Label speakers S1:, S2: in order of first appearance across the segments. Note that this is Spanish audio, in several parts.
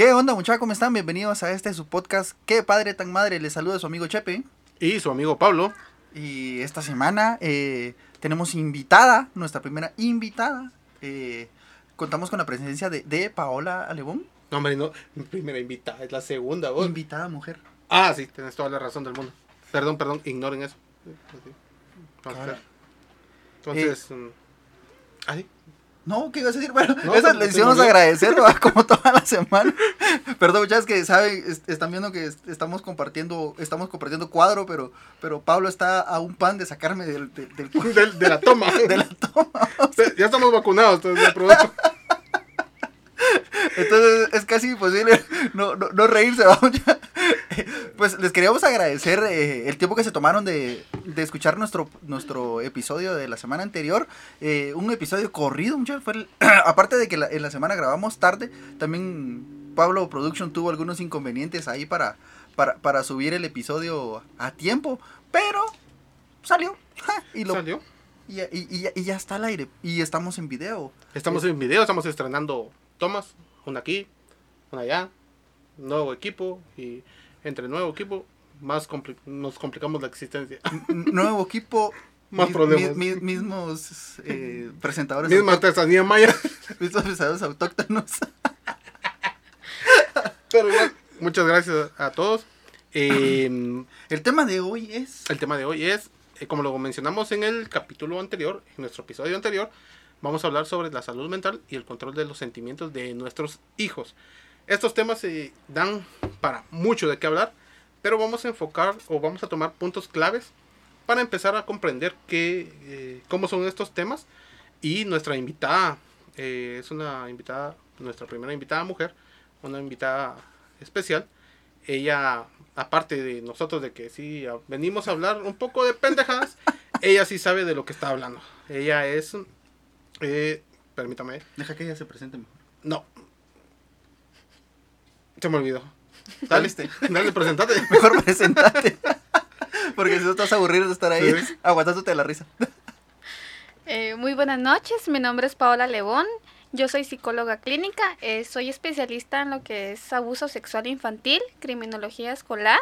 S1: ¿Qué onda, muchachos? ¿Cómo están? Bienvenidos a este su podcast. Qué padre tan madre. Les saluda su amigo Chepe.
S2: Y su amigo Pablo.
S1: Y esta semana eh, tenemos invitada, nuestra primera invitada. Eh, contamos con la presencia de, de Paola Alebón.
S2: No, hombre, no. Primera invitada, es la segunda, vos.
S1: Invitada mujer.
S2: ah, sí, tienes toda la razón del mundo. Perdón, perdón, ignoren eso. Vamos a ver. Entonces. mm, ah, sí.
S1: No, ¿qué ibas a decir? Bueno,
S2: No,
S1: a
S2: olvidó.
S1: agradecer ¿no? como toda la semana. Perdón, muchachos, que saben, est- están viendo que est- estamos compartiendo, estamos compartiendo cuadro, pero, pero Pablo está a un pan de sacarme del, del, del
S2: de la toma.
S1: De la toma.
S2: Ya estamos vacunados, entonces aprovecho.
S1: Entonces es casi imposible no, no, no reírse, vamos ya. Pues les queríamos agradecer eh, el tiempo que se tomaron de, de escuchar nuestro, nuestro episodio de la semana anterior. Eh, un episodio corrido, muchachos. Fue el- aparte de que la- en la semana grabamos tarde, también Pablo Production tuvo algunos inconvenientes ahí para, para, para subir el episodio a tiempo. Pero salió. ja, y, lo,
S2: Salió.
S1: y, y- y ya está al aire. Y estamos en video.
S2: Estamos en video, estamos estrenando tomas. Una aquí, una allá. Nuevo equipo. Y entre nuevo equipo, más compli- nos complicamos la existencia.
S1: Nuevo equipo.
S2: Más
S1: mis-
S2: problemas.
S1: mi- mi- mismos eh, presentadores.
S2: Misma artesanía maya.
S1: mismos presentadores autóctonos.
S2: Pero igual, muchas gracias a todos. Eh,
S1: El tema de hoy es.
S2: El tema de hoy es, eh, como lo mencionamos en el capítulo anterior, en nuestro episodio anterior, vamos a hablar sobre la salud mental y el control de los sentimientos de nuestros hijos. Estos temas se dan para mucho de qué hablar, pero vamos a enfocar o vamos a tomar puntos claves para empezar a comprender qué, eh, cómo son estos temas. Y nuestra invitada eh, es una invitada, nuestra primera invitada mujer, una invitada especial. Ella, aparte de nosotros de que sí venimos a hablar un poco de pendejadas, ella sí sabe de lo que está hablando. Ella es, eh, permítame,
S1: Deja que ella se presente mejor.
S2: no. Se me olvidó. Dale, dale, presentate.
S1: Mejor presentate. Porque si no estás aburrido de estar ahí
S2: Sí.
S1: aguantándote la risa.
S3: Eh, muy buenas noches, mi nombre es Paola Lebón, yo soy psicóloga clínica, eh, soy especialista en lo que es abuso sexual infantil, criminología escolar,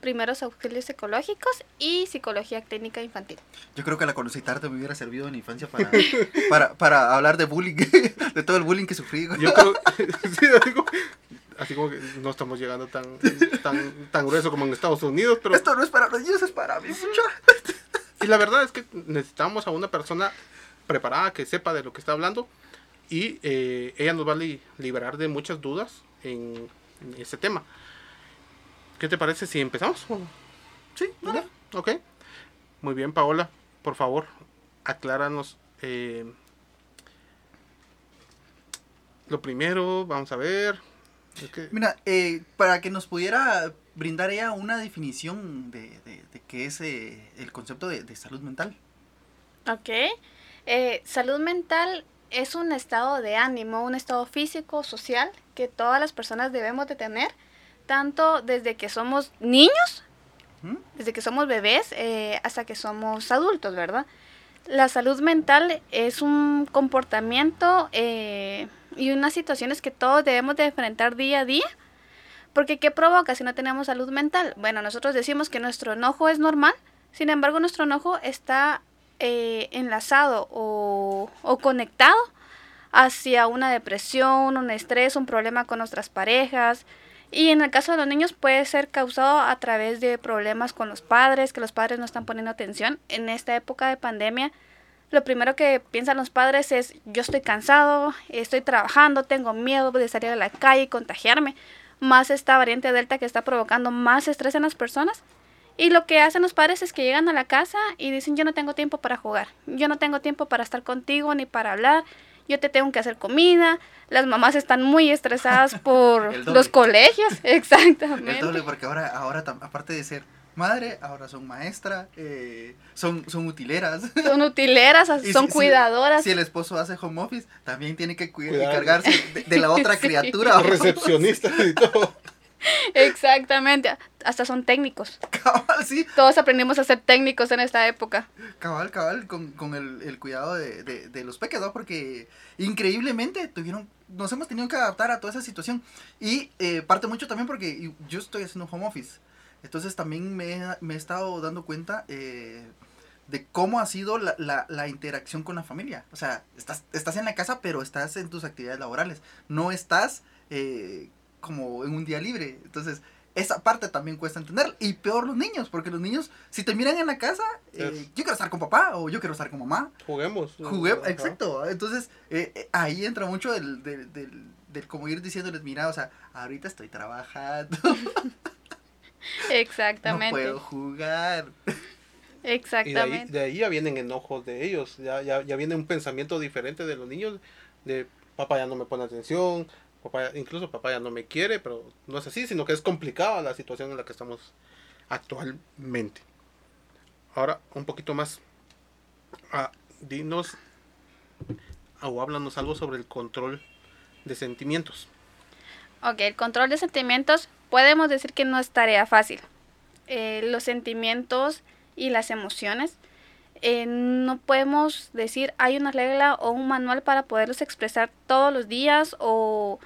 S3: primeros auxilios psicológicos y psicología clínica infantil.
S1: Yo creo que la conocí tarde me hubiera servido en la infancia para, para, para hablar de bullying. De todo el bullying que sufrí.
S2: Yo creo, sí, así como, así como que no estamos llegando tan, tan, tan grueso como en Estados Unidos, pero
S1: Esto no es para los niños, es para mí.
S2: y la verdad es que necesitamos a una persona preparada que sepa de lo que está hablando y eh, ella nos va a li- liberar de muchas dudas en, en este tema. ¿Qué te parece si empezamos?
S1: Sí, dale.
S2: Ok. Muy bien, Paola. Por favor, acláranos. eh, lo primero, vamos a ver. Es que-
S1: Mira, eh, para que nos pudiera brindar ella una definición de, de, de qué es eh, el concepto de, de salud mental.
S3: Ok. Eh, salud mental es un estado de ánimo, un estado físico, social, que todas las personas debemos de tener, tanto desde que somos niños,
S1: ¿Mm?
S3: desde que somos bebés, eh, hasta que somos adultos, ¿verdad? La salud mental es un comportamiento eh, y unas situaciones que todos debemos de enfrentar día a día. Porque ¿qué provoca si no tenemos salud mental? Bueno, nosotros decimos que nuestro enojo es normal, sin embargo nuestro enojo está eh, enlazado o, o conectado hacia una depresión, un estrés, un problema con nuestras parejas. Y en el caso de los niños puede ser causado a través de problemas con los padres, que los padres no están poniendo atención. En esta época de pandemia, lo primero que piensan los padres es, yo estoy cansado, estoy trabajando, tengo miedo de salir a la calle y contagiarme. Más esta variante delta que está provocando más estrés en las personas. Y lo que hacen los padres es que llegan a la casa y dicen, yo no tengo tiempo para jugar, yo no tengo tiempo para estar contigo ni para hablar, yo te tengo que hacer comida. Las mamás están muy estresadas por los colegios,
S1: El
S3: exactamente.
S1: doble, porque ahora, ahora aparte de ser madre, ahora son maestra, eh, son, son utileras.
S3: Son utileras,
S1: Y
S3: son
S1: si-
S3: cuidadoras.
S1: Si el esposo hace home office, también tiene que cuidar,
S2: Cuidar.
S1: encargarse de, de la otra
S3: Sí.
S1: criatura.
S2: recepcionista y todo.
S3: Exactamente, hasta son técnicos.
S1: Cabal, sí.
S3: Todos aprendimos a ser técnicos en esta época.
S1: Cabal, cabal, con, con el, el cuidado de, de, de los peques, ¿no? Porque increíblemente tuvieron, nos hemos tenido que adaptar a toda esa situación. Y eh, parte mucho también porque yo estoy haciendo home office. Entonces también me, he- me he estado dando cuenta eh, de cómo ha sido la, la, la interacción con la familia. O sea, estás, estás en la casa, pero estás en tus actividades laborales. No estás eh, como en un día libre. Entonces, esa parte también cuesta entender. Y peor los niños, porque los niños, si te miran en la casa, eh, yo quiero estar con papá o yo quiero estar con mamá.
S2: Juguemos.
S1: Jugué,
S2: Ajá.
S1: exacto. Entonces, eh, eh, ahí entra mucho del, del, del, del como ir diciéndoles, mira, o sea, ahorita estoy trabajando, no
S3: Exactamente.
S1: puedo jugar.
S2: Y de ahí,
S3: Exactamente.
S2: de ahí ya vienen enojos de ellos, ya, ya, ya viene un pensamiento diferente de los niños, de papá ya no me pone atención, papá, incluso papá ya no me quiere, pero no es así, sino que es complicada la situación en la que estamos actualmente. Ahora, un poquito más, ah, dinos o háblanos algo sobre el control de sentimientos.
S3: Ok, el control de sentimientos podemos decir que no es tarea fácil. Eh, los sentimientos y las emociones eh, no podemos decir hay una regla o un manual para poderlos expresar todos los días o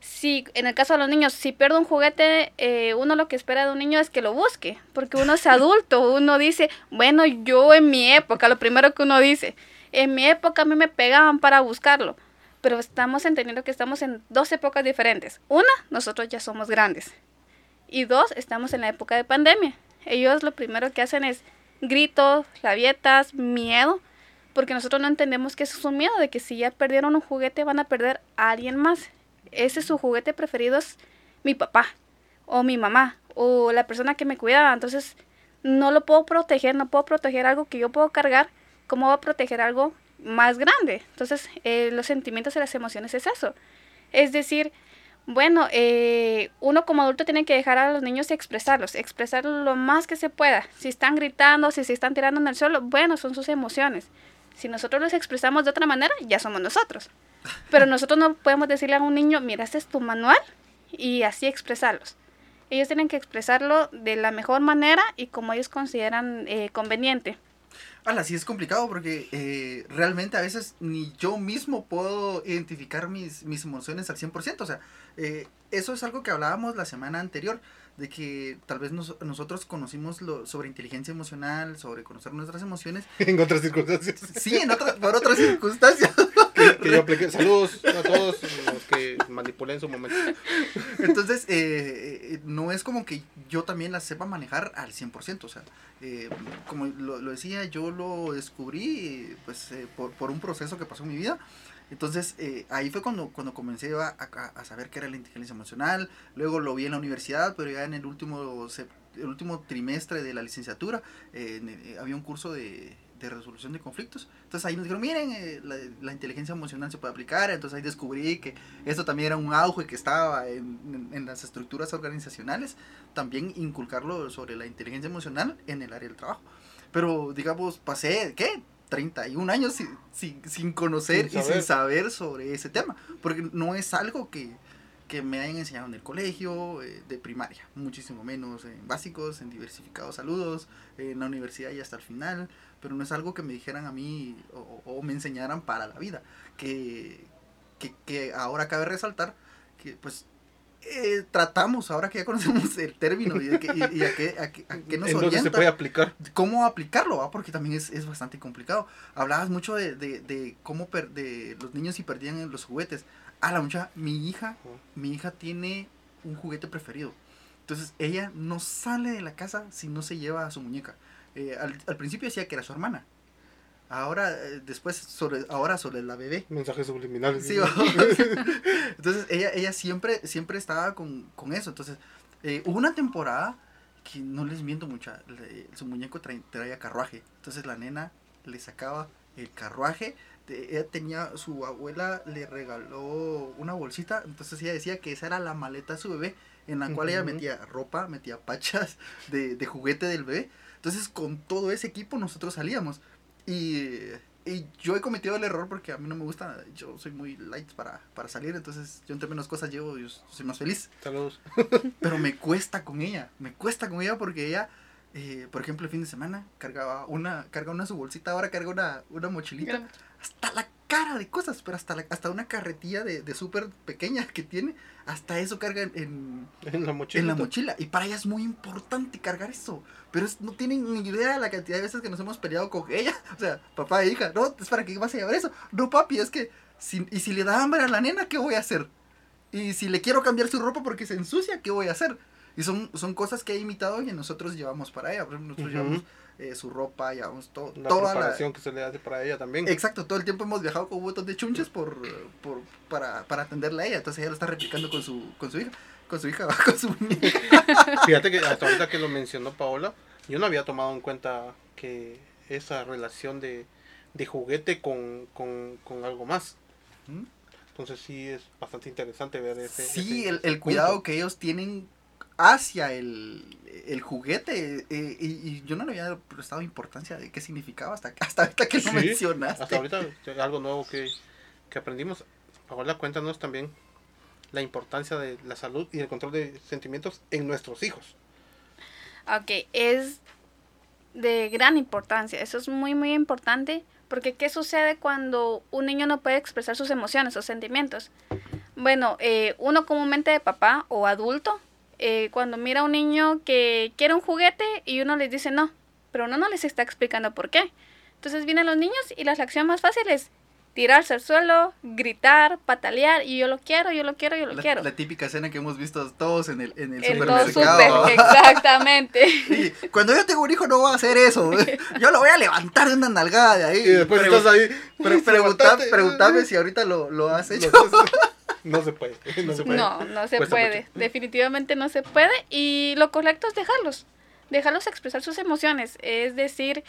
S3: si en el caso de los niños si pierdo un juguete eh, uno lo que espera de un niño es que lo busque porque uno es adulto uno dice bueno yo en mi época lo primero que uno dice en mi época a mí me pegaban para buscarlo pero estamos entendiendo que estamos en dos épocas diferentes. Una, nosotros ya somos grandes. Y dos, estamos en la época de pandemia. Ellos lo primero que hacen es gritos, rabietas, miedo, porque nosotros no entendemos que eso es un miedo, de que si ya perdieron un juguete van a perder a alguien más. Ese su juguete preferido es mi papá, o mi mamá, o la persona que me cuidaba. Entonces, no lo puedo proteger, no puedo proteger algo que yo puedo cargar. ¿Cómo voy a proteger algo más grande? Entonces, eh, los sentimientos y las emociones es eso. Es decir, bueno, eh, uno como adulto tiene que dejar a los niños expresarlos, expresar lo más que se pueda. Si están gritando, si se están tirando en el suelo, bueno, son sus emociones. Si nosotros los expresamos de otra manera, ya somos nosotros. Pero nosotros no podemos decirle a un niño, mira, este es tu manual y así expresarlos. Ellos tienen que expresarlo de la mejor manera y como ellos consideran eh, conveniente.
S1: Ala, sí es complicado porque eh, realmente a veces ni yo mismo puedo identificar mis, mis emociones al 100%. O sea, eh, eso es algo que hablábamos la semana anterior, de que tal vez nos- nosotros conocimos lo, sobre inteligencia emocional, sobre conocer nuestras emociones.
S2: en otras circunstancias.
S1: Sí, en por otras circunstancias.
S2: Saludos a todos los que manipulé en su momento.
S1: Entonces, eh, eh, no es como que yo también la sepa manejar al 100%. O sea, eh, como lo, decía, yo lo descubrí pues, eh, por, un proceso que pasó en mi vida. Entonces, ahí fue cuando, cuando comencé a, a- a saber qué era la inteligencia emocional. Luego lo vi en la universidad, pero ya en el último, el último trimestre de la licenciatura en- había un curso de, de resolución de conflictos. Entonces ahí nos dijeron, miren, eh, la, la inteligencia emocional se puede aplicar. Entonces ahí descubrí que esto también era un auge que estaba en, en- en las estructuras organizacionales. También inculcarlo sobre la inteligencia emocional en el área del trabajo. Pero, digamos, pasé, ¿qué? 31 años sin, sin, sin conocer
S2: Sin
S1: y sin
S2: saber.
S1: sobre ese tema. Porque no es algo que, que me hayan enseñado en el colegio, eh, de primaria. Muchísimo menos en básicos, en diversificados saludos, en la universidad y hasta el final. Pero no es algo que me dijeran a mí o, o me enseñaran para la vida. Que, que, que ahora cabe resaltar que pues eh, tratamos, ahora que ya conocemos el término y, que- y- y a, qué, a qué- a qué nos
S2: ¿En dónde se
S1: orienta,
S2: puede aplicar?
S1: cómo aplicarlo, ¿va? porque también es, es bastante complicado. Hablabas mucho de, de, de cómo per- de los niños si perdían los juguetes. A la mucha, mi hija, mi hija tiene un juguete preferido. Entonces ella no sale de la casa si no se lleva a su muñeca. Eh, al, al principio decía que era su hermana. Ahora, eh, después, sobre, ahora sobre la bebé.
S2: Mensajes subliminales.
S1: Sí. Entonces ella, ella siempre, siempre estaba con, con eso. Entonces, eh, hubo una temporada que no les miento mucho, le- su muñeco traía carruaje. Entonces la nena le sacaba el carruaje. de- ella tenía, su abuela le regaló una bolsita. Entonces ella decía que esa era la maleta de su bebé. En la cual ella metía ropa, metía pachas de, de juguete del bebé. Entonces con todo ese equipo nosotros salíamos. Y y yo he cometido el error porque a mí no me gusta, yo soy muy light para, para salir, entonces yo entre menos cosas llevo, yo soy más feliz.
S2: Saludos.
S1: Pero me cuesta con ella, me cuesta con ella porque ella, eh, por ejemplo, el fin de semana cargaba una, carga una su bolsita, ahora carga una, una mochilita, hasta la cara de cosas, pero hasta, la, hasta una carretilla de, de súper pequeña que tiene, hasta eso carga en, en,
S2: la mochila.
S1: en la mochila. Y para ella es muy importante cargar eso. Pero es- no tienen ni idea de la cantidad de veces que nos hemos peleado con ella. O sea, papá e hija, no, es para que vas a llevar eso. No, papi, es que. Si, y si le da hambre a la nena, ¿qué voy a hacer? Y si le quiero cambiar su ropa porque se ensucia, ¿qué voy a hacer? Y son, son cosas que he imitado y que nosotros llevamos para ella. Por ejemplo, nosotros
S2: Ujú.
S1: llevamos eh, su ropa, llevamos todo,
S2: La
S1: toda la,
S2: preparación que se le hace para ella también.
S1: Exacto, todo el tiempo hemos viajado con un montón de chunches por, por, para, para atenderla a ella. Entonces ella lo está replicando con su, con su hija. Con su hija, con su muñeca.
S2: Fíjate que hasta ahorita que lo mencionó Paola, yo no había tomado en cuenta que esa relación de, de juguete con, con, con algo más.
S1: ¿Mm?
S2: Entonces sí es bastante interesante ver ese...
S1: Sí,
S2: ese-
S1: el, el cuidado que ellos tienen hacia el, el juguete. eh, y, y yo no le había prestado importancia de qué significaba hasta, hasta ahorita que lo
S2: Sí,
S1: mencionaste.
S2: Hasta ahorita es algo nuevo que, que aprendimos. Paola, cuéntanos también la importancia de la salud y el control de sentimientos en nuestros hijos.
S3: Ok, es de gran importancia. Eso es muy, muy importante. Porque ¿qué sucede cuando un niño no puede expresar sus emociones o sentimientos? Bueno, eh, uno comúnmente de papá o adulto, eh, cuando mira a un niño que quiere un juguete y uno les dice no, pero uno no les está explicando por qué. Entonces vienen los niños y la reacción más fácil es tirarse al suelo, gritar, patalear y yo lo quiero, yo lo quiero, yo lo
S1: La,
S3: quiero.
S1: la típica escena que hemos visto todos en el, en el
S3: todo
S1: supermercado.
S3: súper, exactamente.
S1: Sí, cuando yo tengo un hijo no voy a hacer eso. Yo lo voy a levantar de una nalgada de ahí.
S2: Y después estás ahí...
S1: pregunta-. Pregúntame si ahorita lo, lo has hecho.
S2: No se puede. No se puede.
S3: No, no se
S2: Cuesta
S3: puede.
S2: mucho.
S3: Definitivamente no se puede. Y lo correcto es dejarlos. Dejarlos expresar sus emociones. Es decir,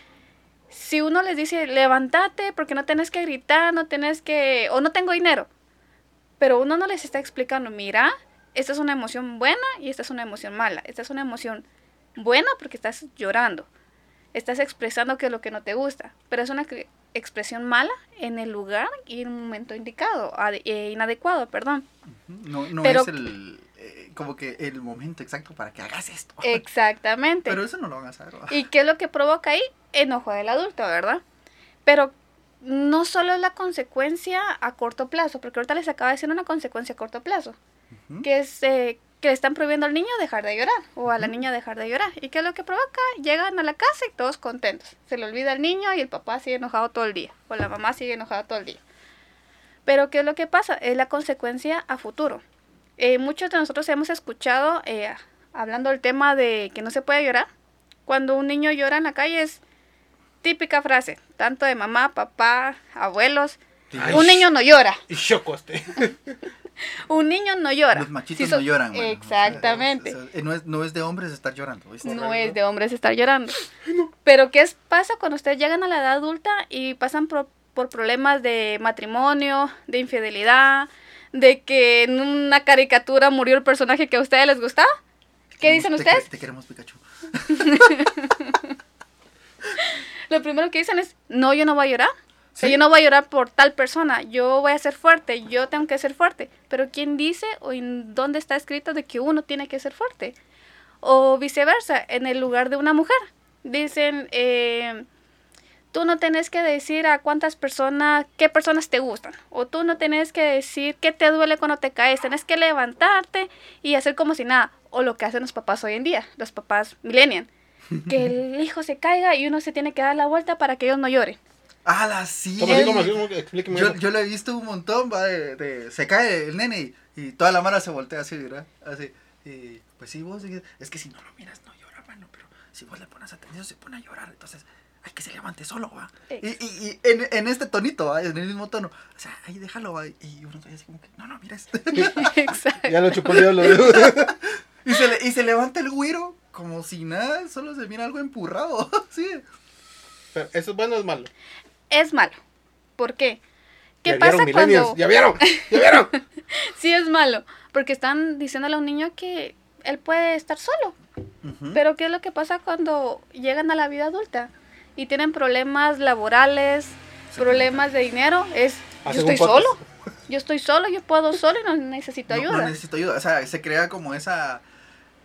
S3: si uno les dice, levántate porque no tienes que gritar, no tienes que... o no tengo dinero. Pero uno no les está explicando, mira, esta es una emoción buena y esta es una emoción mala. Esta es una emoción buena porque estás llorando. Estás expresando que es lo que no te gusta. Pero es una expresión mala en el lugar y en un momento indicado, eh, inadecuado, perdón.
S1: No, no
S3: Pero-
S1: es el, eh, como que el momento exacto para que hagas esto.
S3: Exactamente.
S1: Pero eso no lo van a saber.
S3: ¿Y qué es lo que provoca ahí? Enojo del adulto, ¿verdad? Pero no solo es la consecuencia a corto plazo, porque ahorita les acaba de decir una consecuencia a corto plazo, que es eh, que le están prohibiendo al niño dejar de llorar o a la niña dejar de llorar. ¿Y qué es lo que provoca? Llegan a la casa y todos contentos. Se le olvida al niño y el papá sigue enojado todo el día, o la mamá sigue enojada todo el día. Pero ¿qué es lo que pasa? Es la consecuencia a futuro. Eh, muchos de nosotros hemos escuchado, eh, hablando del tema de que no se puede llorar, cuando un niño llora en la calle es típica frase, tanto de mamá, papá, abuelos.
S2: Ay,
S3: un niño no llora,
S2: Y choco este.
S3: un niño no llora.
S1: Los machitos
S3: Si
S1: no lloran. mano. O sea,
S3: Exactamente.
S1: o sea, eh, no, es, no es de hombres estar llorando. ¿viste?
S3: No es de hombres estar llorando. Pero ¿qué es- pasa cuando ustedes llegan a la edad adulta y pasan por, por problemas de matrimonio, de infidelidad, de que en una caricatura murió el personaje que a ustedes les gustaba? ¿Qué dicen
S1: te
S3: ustedes?
S1: Te queremos, Pikachu.
S3: Lo primero que dicen es, no, yo no voy a llorar.
S1: Sí.
S3: yo no voy a llorar por tal persona, yo voy a ser fuerte, yo tengo que ser fuerte. Pero ¿quién dice o en dónde está escrito de que uno tiene que ser fuerte? O viceversa, en el lugar de una mujer. Dicen, eh, tú no tenés que decir a cuántas personas, qué personas te gustan. O tú no tenés que decir qué te duele cuando te caes. Tenés que levantarte y hacer como si nada. O lo que hacen los papás hoy en día, los papás millennial. Que el hijo se caiga y uno se tiene que dar la vuelta para que ellos no lloren.
S1: ¡Hala, sí!
S2: ¿Cómo así? ¿Cómo así? ¿Cómo que? Explíqueme
S1: Yo,
S2: eso.
S1: yo lo he visto un montón, va, de, de- se cae el nene y, y toda la mano se voltea así, ¿verdad? Así, y, pues sí, vos, es que si no lo miras, no llora, mano, pero si vos le pones atención, se pone a llorar, entonces hay que se levante solo, va. Y, y, y en, en este tonito, ¿va? en el mismo tono, o sea, ahí déjalo, va, y uno así como que, no, no, mira esto.
S3: Exacto.
S2: Ya lo chupó el diablo.
S1: y, se le, y se levanta el güiro como si nada, solo se mira algo empurrado, sí.
S2: Pero, ¿Eso es bueno o es malo?
S3: Es malo. ¿Por qué? ¿Qué
S2: ¿Ya
S3: pasa
S2: vieron,
S3: cuando...
S2: ¿Ya vieron? ¿Ya vieron?
S3: Sí es malo, porque están diciéndole a un niño que él puede estar solo. Pero ¿qué es lo que pasa cuando llegan a la vida adulta y tienen problemas laborales, problemas de dinero, es yo
S2: Hacen
S3: estoy solo. Yo estoy solo, yo puedo solo y no necesito
S1: No-
S3: ayuda.
S1: No, necesito ayuda. O sea, se crea como esa,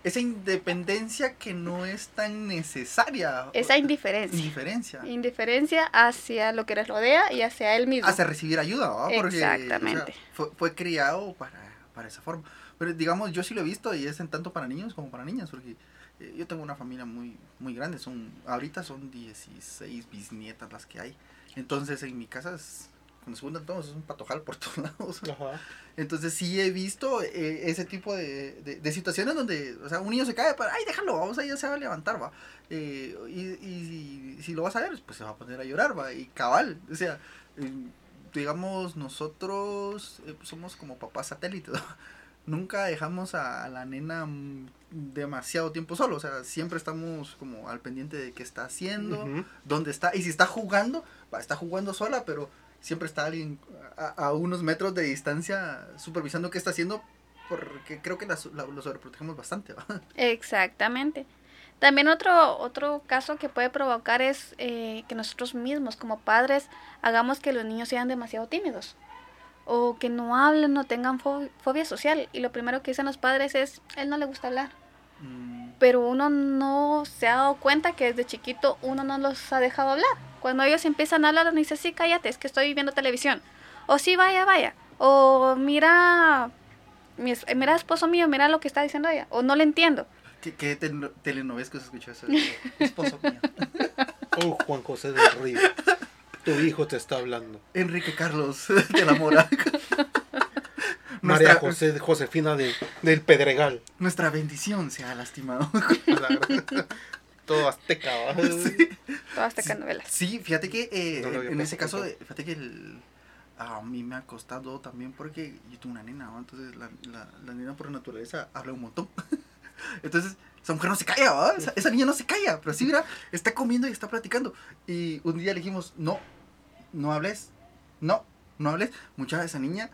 S1: esa independencia que no es tan necesaria.
S3: Esa indiferencia.
S1: indiferencia.
S3: Indiferencia hacia lo que les rodea y hacia él mismo.
S1: Hacia recibir ayuda. Porque,
S3: Exactamente.
S1: o sea, fue, fue criado para, para esa forma. Pero digamos, yo sí lo he visto y es en tanto para niños como para niñas, porque eh, yo tengo una familia muy, muy grande. Son, ahorita son 16 bisnietas las que hay. Entonces en mi casa es, cuando se juntan todos es un patojal por todos lados.
S2: Ajá.
S1: Entonces sí he visto eh, ese tipo de, de, de situaciones donde, o sea, un niño se cae, para, ay, déjalo, vamos a ya se va a levantar, va. Eh, y, y, si- si lo vas a ver, pues se va a poner a llorar, va. Y cabal, o sea, eh, digamos, nosotros eh, somos como papás satélites. Nunca dejamos a, a la nena demasiado tiempo solo, o sea, siempre estamos como al pendiente de qué está haciendo, dónde está, y si está jugando, va, está jugando sola, pero siempre está alguien a, a unos metros de distancia supervisando qué está haciendo, porque creo que la, la- lo sobreprotegemos bastante. ¿va?
S3: Exactamente. También otro, otro caso que puede provocar es eh, que nosotros mismos como padres hagamos que los niños sean demasiado tímidos o que no hablen, no tengan fo- fobia social. Y lo primero que dicen los padres es, él no le gusta hablar.
S1: Mm,
S3: Pero uno no se ha dado cuenta que desde chiquito uno no los ha dejado hablar. Cuando ellos empiezan a hablar, uno dice, sí, cállate, es que estoy viendo televisión. O sí, vaya, vaya. O mira, mira esposo mío, mira lo que está diciendo ella. O no le entiendo.
S1: ¿Qué, qué tel- telenovelas se escuchó eso? Esposo mío.
S2: Oh, Juan José del Río. Tu hijo te está hablando.
S1: Enrique Carlos de la Mora.
S2: María José, Josefina de, del Pedregal.
S1: nuestra bendición se ha lastimado.
S2: Todo azteca, ¿va?
S3: Todas novelas.
S1: Sí, fíjate que eh,
S2: No
S1: en ese caso, de- fíjate que el- a mí me ha costado también porque yo tengo una nena, ¿no? entonces la, la, la nena por naturaleza habla un montón. entonces, esa mujer no se calla, ¿va? Esa, esa niña no se calla, pero sí, mira, está comiendo y está platicando. Y un día le dijimos, no, no hables, no, no hables. Mucha de esa niña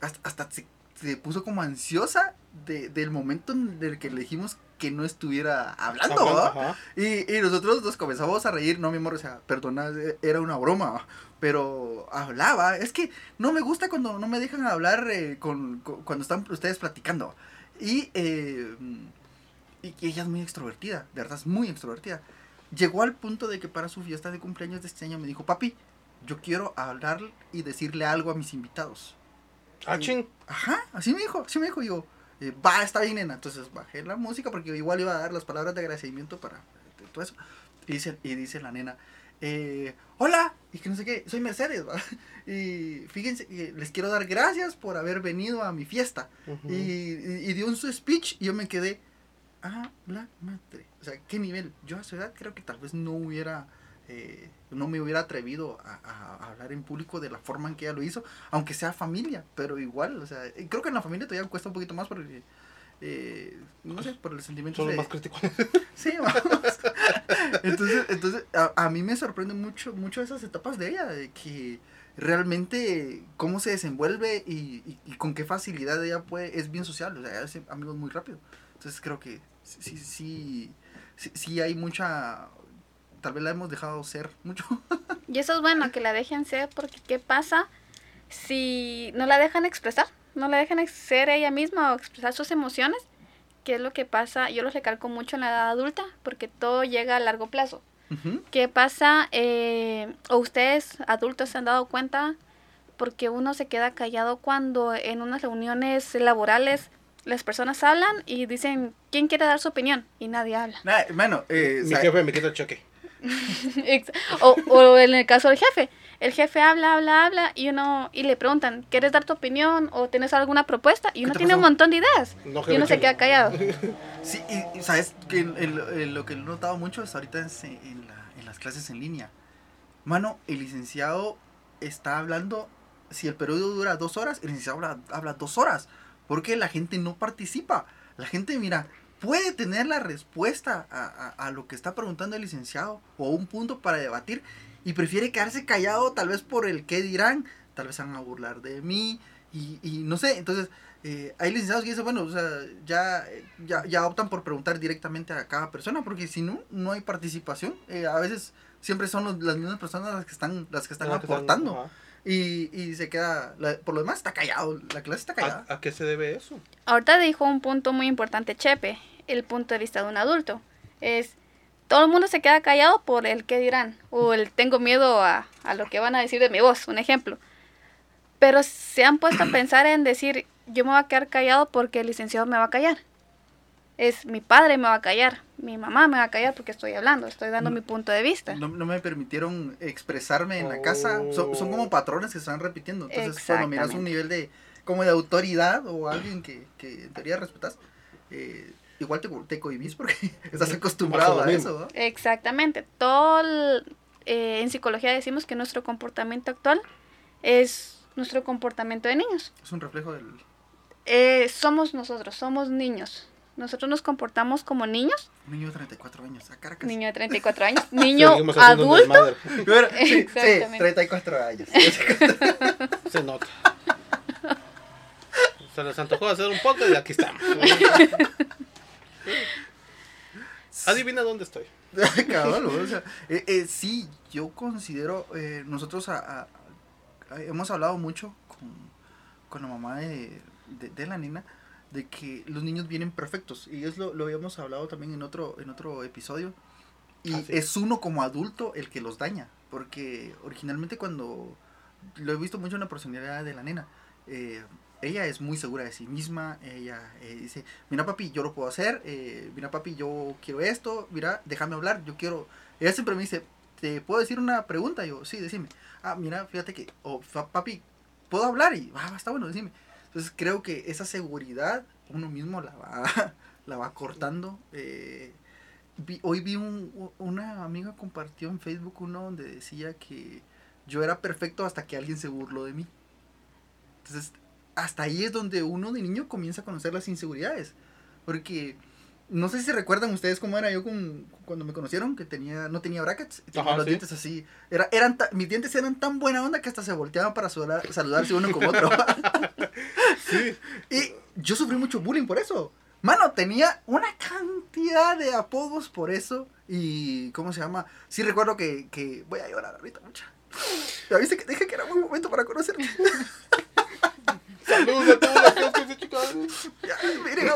S1: hasta, hasta se, se puso como ansiosa de, del momento en el que le dijimos que no estuviera hablando,
S2: ajá.
S1: Y, y nosotros nos comenzamos a reír, no, mi amor, o sea, perdona, era una broma, pero hablaba. Es que no me gusta cuando no me dejan hablar eh, con, con- cuando están ustedes platicando. Y, eh, y, y ella es muy extrovertida, de verdad es muy extrovertida. Llegó al punto de que para su fiesta de cumpleaños de este año me dijo, papi, yo quiero hablar y decirle algo a mis invitados.
S2: Ah, ching.
S1: Ajá, así me dijo, así me dijo yo. Eh, va, está bien, nena. Entonces bajé la música porque igual iba a dar las palabras de agradecimiento para eh, todo eso. Y dice, y dice la nena, eh, hola, y que no sé qué, soy Mercedes, ¿va? Y fíjense, que les quiero dar gracias por haber venido a mi fiesta.
S2: Ujú.
S1: y, y, y dio un su speech y yo me quedé, ah, la madre. O sea, ¿qué nivel? Yo a su edad creo que tal vez no hubiera, eh, no me hubiera atrevido a, hablar en público de la forma en que ella lo hizo, aunque sea familia, pero igual, o sea, creo que en la familia todavía cuesta un poquito más porque, eh, no sé, por el sentimiento
S2: Son los
S1: de...
S2: más críticos.
S1: Sí, vamos. Entonces, entonces a, a mí me sorprende mucho, mucho esas etapas de ella, de que realmente cómo se desenvuelve y, y- y con qué facilidad ella puede, es bien social, o sea, hace amigos muy rápido. Entonces creo que sí, sí, sí, sí hay mucha, tal vez la hemos dejado ser mucho.
S3: Y eso es bueno, que la dejen ser, porque ¿qué pasa si no la dejan expresar? No la dejan ser ella misma o expresar sus emociones. ¿Qué es lo que pasa? Yo los recalco mucho en la edad adulta, porque todo llega a largo plazo.
S1: Ujú.
S3: ¿Qué pasa? eh, o ustedes adultos se han dado cuenta porque uno se queda callado cuando en unas reuniones laborales las personas hablan y dicen quién quiere dar su opinión y nadie habla.
S1: Nah, bueno, eh,
S2: Mi jefe me quita el cheque.
S3: O, o en el caso del jefe, el jefe habla, habla, habla y uno y le preguntan, ¿quieres dar tu opinión o tienes alguna propuesta? Y
S1: ¿Qué
S3: uno tiene un montón de ideas
S2: No,
S3: y uno se queda callado.
S1: Sí, y, y sabes que lo- que he notado mucho es ahorita es en, en la- en las clases en línea. Mano, el licenciado está hablando, si el periodo dura dos horas, el licenciado habla, habla dos horas, porque la gente no participa. La gente, mira, puede tener la respuesta a, a- a lo que está preguntando el licenciado o un punto para debatir y prefiere quedarse callado tal vez por el qué dirán, tal vez se van a burlar de mí y, y no sé, entonces eh, hay licenciados que dicen, bueno, o sea, ya, ya, ya optan por preguntar directamente a cada persona, porque si no, no hay participación. Eh, a veces siempre son los- las mismas personas las que están, las que están
S2: Las que están-
S1: aportando.
S2: ajá.
S1: Y, y se queda, la- por lo demás está callado, la clase está callada.
S2: ¿A, a qué se debe eso?
S3: Ahorita dijo un punto muy importante Chepe, el punto de vista de un adulto. Es, todo el mundo se queda callado por el que dirán, o el tengo miedo a, a lo que van a decir de mi voz, un ejemplo. Pero se han puesto a pensar en decir, yo me voy a quedar callado porque el licenciado me va a callar. Es mi padre me va a callar, mi mamá me va a callar porque estoy hablando, estoy dando
S1: Mm.
S3: mi punto de vista.
S1: No, no me permitieron expresarme en la casa. Son, son como patrones que se están repitiendo. Entonces, cuando miras un nivel de como de autoridad o alguien que, que en teoría respetas, eh, igual te, te cohibís porque estás acostumbrado a eso. ¿no?
S3: Exactamente. Todo el- eh, en psicología decimos que nuestro comportamiento actual es nuestro comportamiento de niños.
S1: Es un reflejo del...
S3: Eh, somos nosotros, somos niños. Nosotros nos comportamos como niños,
S1: niño de 34 años, a Caracas.
S3: niño de 34 años, niño
S2: Seguimos haciendo un
S3: adulto.
S1: Bueno, sí, sí,
S3: Exactamente.
S1: 34 años.
S2: Se nota. Se les antojó hacer un podcast y aquí estamos. Adivina dónde estoy.
S1: Cabal, o sea, eh, eh, sí, yo considero, eh, nosotros a- a- a- hemos hablado mucho con, con la mamá de, de, de la nena de que los niños vienen perfectos y es lo, lo habíamos hablado también en otro, en otro episodio y
S2: Ah, sí.
S1: es uno como adulto el que los daña porque originalmente cuando lo he visto mucho en la personalidad de la nena eh, ella es muy segura de sí misma, ella eh, dice, mira papi, yo lo puedo hacer, eh, mira papi, yo quiero esto, mira, déjame hablar, yo quiero... Ella siempre me dice, ¿te puedo decir una pregunta? Yo, sí, decime. Ah, mira, fíjate que, o papi, ¿puedo hablar? Y, ah, está bueno, decime. Entonces creo que esa seguridad uno mismo la va, la va cortando. eh, vi- hoy vi un, una amiga compartió en Facebook uno donde decía que yo era perfecto hasta que alguien se burló de mí. Entonces, hasta ahí es donde uno de niño comienza a conocer las inseguridades. Porque no sé si recuerdan ustedes cómo era yo con, cuando me conocieron, que tenía no tenía brackets, tenía
S2: Ajá,
S1: los
S2: sí.
S1: dientes así. Era, eran ta- mis dientes eran tan buena onda que hasta se volteaban para saludar- saludarse uno con otro.
S2: Sí.
S1: y yo sufrí mucho bullying por eso. Mano, tenía una cantidad de apodos por eso. Y, ¿cómo se llama? Sí recuerdo que, que voy a llorar ahorita mucha. Ya viste que dije que era buen momento para conocerte.
S2: Saludos a que se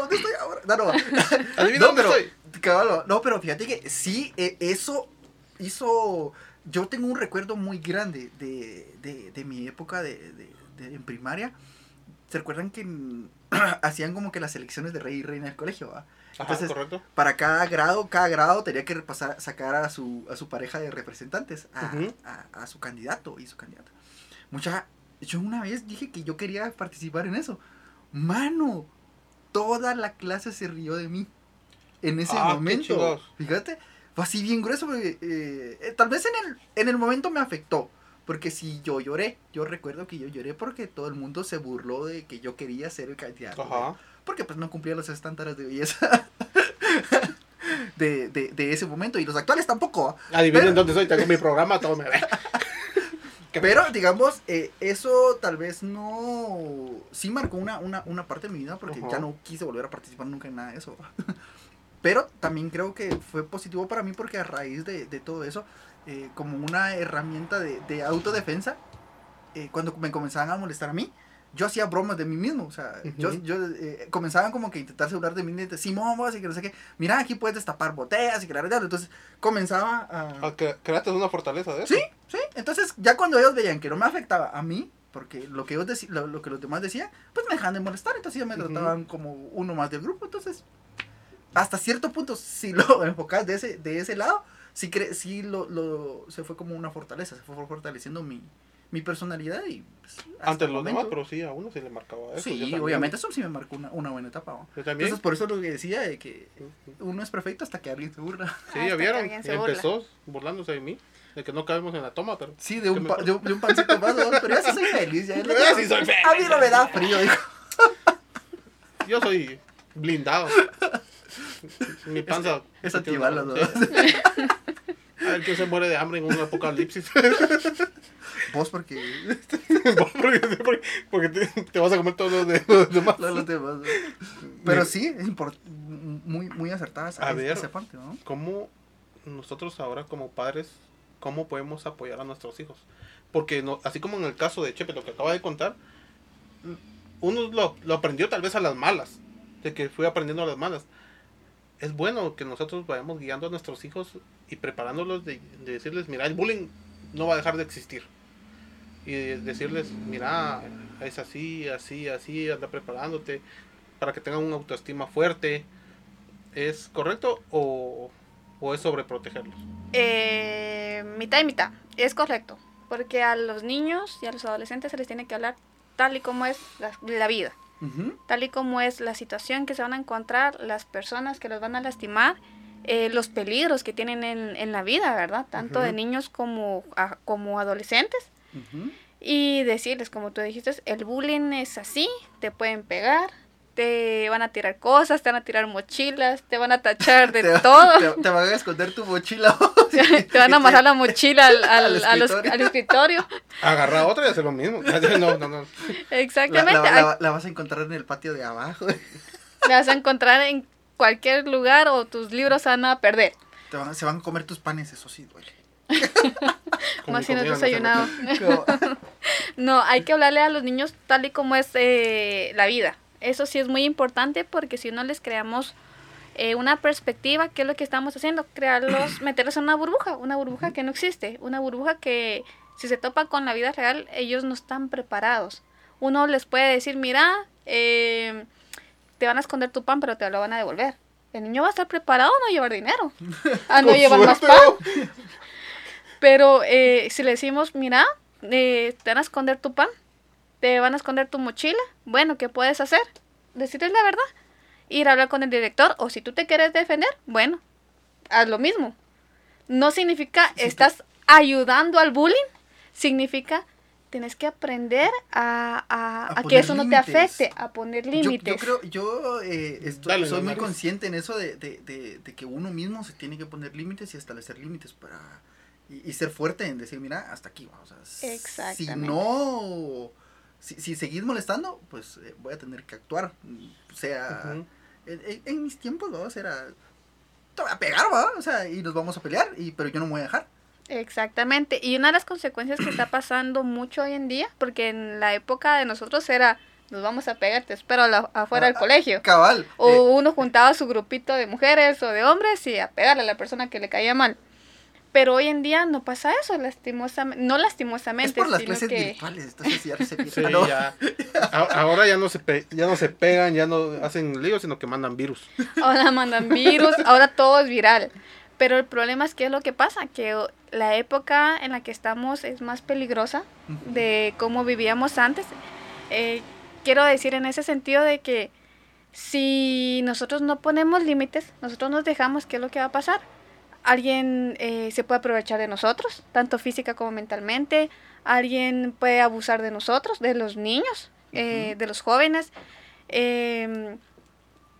S1: dónde estoy ahora. No, no.
S2: Adivina
S1: No,
S2: dónde
S1: pero,
S2: estoy.
S1: no, pero fíjate que sí, eh, eso hizo. Yo tengo un recuerdo muy grande de, de, de mi época de, de- en primaria. ¿Se recuerdan que hacían como que las elecciones de rey y reina del colegio? va?
S2: Ajá,
S1: Entonces,
S2: correcto.
S1: Para cada grado, cada grado tenía que repasar, sacar a su, a su pareja de representantes, a, a- a su candidato y su candidata. Mucha, yo una vez dije que yo quería participar en eso. Mano, toda la clase se rió de mí en ese
S2: Ah,
S1: momento. Fíjate, fue así bien grueso porque eh, eh, tal vez en el, en el momento me afectó. Porque si yo lloré, yo recuerdo que yo lloré porque todo el mundo se burló de que yo quería ser el candidato.
S2: Ajá.
S1: Porque pues no cumplía los estándares de belleza de, de, de ese momento. Y los actuales tampoco. ¿ah?
S2: Adivinen
S1: Pero-
S2: dónde soy. Tengo mi programa, todo me ve. ¿Qué
S1: Pero digamos, eh, eso tal vez no... Sí marcó una, una, una parte de mi vida porque ya no quise volver a participar nunca en nada de eso. Pero también creo que fue positivo para mí porque a raíz de, de todo eso, eh, como una herramienta de, de autodefensa, eh, cuando me comenzaban a molestar a mí, yo hacía bromas de mí mismo. O sea, yo, yo eh, comenzaban como que a intentar celular de mí, de Simón, vos, y que no sé qué. Mira, aquí puedes destapar botellas y que la verdad. Entonces comenzaba a...
S2: Que- Creaste una fortaleza de eso.
S1: Sí, sí. Entonces, ya cuando ellos veían que no me afectaba a mí, porque lo que, ellos lo, lo que los demás decían, pues me dejaban de molestar. Entonces ya me trataban como uno más del grupo. Entonces, hasta cierto punto, si lo enfocas de ese, de ese lado, sí, cre sí lo, lo, se fue como una fortaleza. Se fue fortaleciendo mi, mi personalidad y... pues,
S2: Ante los
S1: momento-
S2: demás, pero sí, a uno se le marcaba eso. Yo
S1: Sí, obviamente eso sí me marcó una, una buena etapa. ¿no?
S2: Yo también.
S1: Entonces, por eso lo que decía de que uno es perfecto hasta que alguien se burla.
S2: Sí, ya
S3: que
S2: vieron.
S3: se burla.
S2: Empezó burlándose de mí. De que no cabemos en la toma, pero.
S1: Sí, de un, pa- de un, de un pancito más, ¿no? pero ya sí soy feliz. Ya,
S2: Ya sí soy feliz.
S1: A mí no me da frío, dijo.
S2: Yo soy blindado. Mi panza.
S1: Es antibalas, ¿no?
S2: Sí. A ver quién se muere de hambre en un apocalipsis.
S1: Vos porque
S2: porque porque- porque te, te vas a comer todos los, de, los demás.
S1: Pero sí, es muy, muy acertadas
S2: A
S1: a
S2: ver.
S1: esa parte, ¿no?
S2: ¿Cómo nosotros ahora como padres cómo podemos apoyar a nuestros hijos. Porque no, así como en el caso de Chepe, lo que acaba de contar, uno lo, lo aprendió tal vez a las malas, de que fui aprendiendo a las malas. Es bueno que nosotros vayamos guiando a nuestros hijos y preparándolos de, de decirles, mira, el bullying no va a dejar de existir. Y de decirles, mira, es así, así, así, anda preparándote para que tengan una autoestima fuerte. ¿Es correcto o, o es sobreprotegerlos?
S3: Eh, mitad y mitad, es correcto. Porque a los niños y a los adolescentes se les tiene que hablar tal y como es la, la vida, tal y como es la situación que se van a encontrar, las personas que los van a lastimar, eh, los peligros que tienen en, en la vida, ¿verdad? Tanto de niños como, a- como adolescentes. Y decirles, como tú dijiste, el bullying es así, te pueden pegar, te van a tirar cosas, te van a tirar mochilas, te van a tachar de
S1: Te, va-
S3: todo.
S1: Te, te van a esconder tu mochila.
S3: te van a amarrar la mochila al, al-
S1: Al
S3: a los-
S1: escritorio.
S3: al escritorio.
S2: Agarrar a otro y hacer lo mismo. No, no, no.
S3: Exactamente.
S1: la-
S3: Ay,
S1: la- la vas a encontrar en el patio de abajo.
S3: La vas a encontrar en cualquier lugar o tus libros se van a perder.
S1: Te van- se van a comer tus panes, eso sí duele.
S3: Más si no has desayunado. No, hay que hablarle a los niños tal y como es eh, la vida. Eso sí es muy importante porque si no les creamos eh, una perspectiva, ¿qué es lo que estamos haciendo? Crearlos, meterlos en una burbuja, una burbuja que no existe, una burbuja que si se topa con la vida real, ellos no están preparados. Uno les puede decir, mira, eh, te van a esconder tu pan, pero te lo van a devolver. El niño va a estar preparado a no llevar dinero, a no llevar más pan. Pero eh, si le decimos, mira, eh, te van a esconder tu pan, te van a esconder tu mochila, bueno, ¿qué puedes hacer? Decirles la verdad. Ir a hablar con el director, o si tú te quieres defender, bueno, haz lo mismo. No significa
S1: Sí,
S3: estás ayudando al bullying, significa tienes que aprender a, a-
S1: A
S3: a que eso no te afecte, a poner
S1: Yo,
S3: límites.
S1: yo creo, yo eh, estoy,
S2: Dale,
S1: soy muy consciente en eso de, de, de, de que uno mismo se tiene que poner límites y establecer límites para y, y ser fuerte en decir, mira, hasta aquí. O sea, si
S3: Exactamente.
S1: no, si, si seguís molestando, pues eh, voy a tener que actuar. O sea, en, en- en mis tiempos, ¿no? Era, te voy a pegar, ¿va? O sea, y nos vamos a pelear, y, pero yo no me voy a dejar.
S3: Exactamente. Y una de las consecuencias que está pasando mucho hoy en día, porque en la época de nosotros era, nos vamos a pegar, te espero la- afuera del
S1: Ah,
S3: colegio.
S1: Cabal.
S3: O
S1: eh,
S3: uno juntaba su grupito de mujeres o de hombres y a pegarle a la persona que le caía mal. Pero hoy en día no pasa eso, lastimosamente, no lastimosamente,
S1: es por las
S3: sino
S1: clases
S3: que
S1: virtuales, entonces ya se
S2: Sí,
S1: ah,
S2: ya. Ahora ya no se pe- ya no se pegan, ya no hacen líos, sino que mandan virus.
S3: ahora mandan virus, ahora todo es viral. Pero el problema es que es lo que pasa, que la época en la que estamos es más peligrosa de cómo vivíamos antes. Eh, quiero decir en ese sentido de que si nosotros no ponemos límites, nosotros nos dejamos, ¿qué es lo que va a pasar? Alguien eh, se puede aprovechar de nosotros, tanto física como mentalmente. Alguien puede abusar de nosotros, de los niños, eh, de los jóvenes. Eh,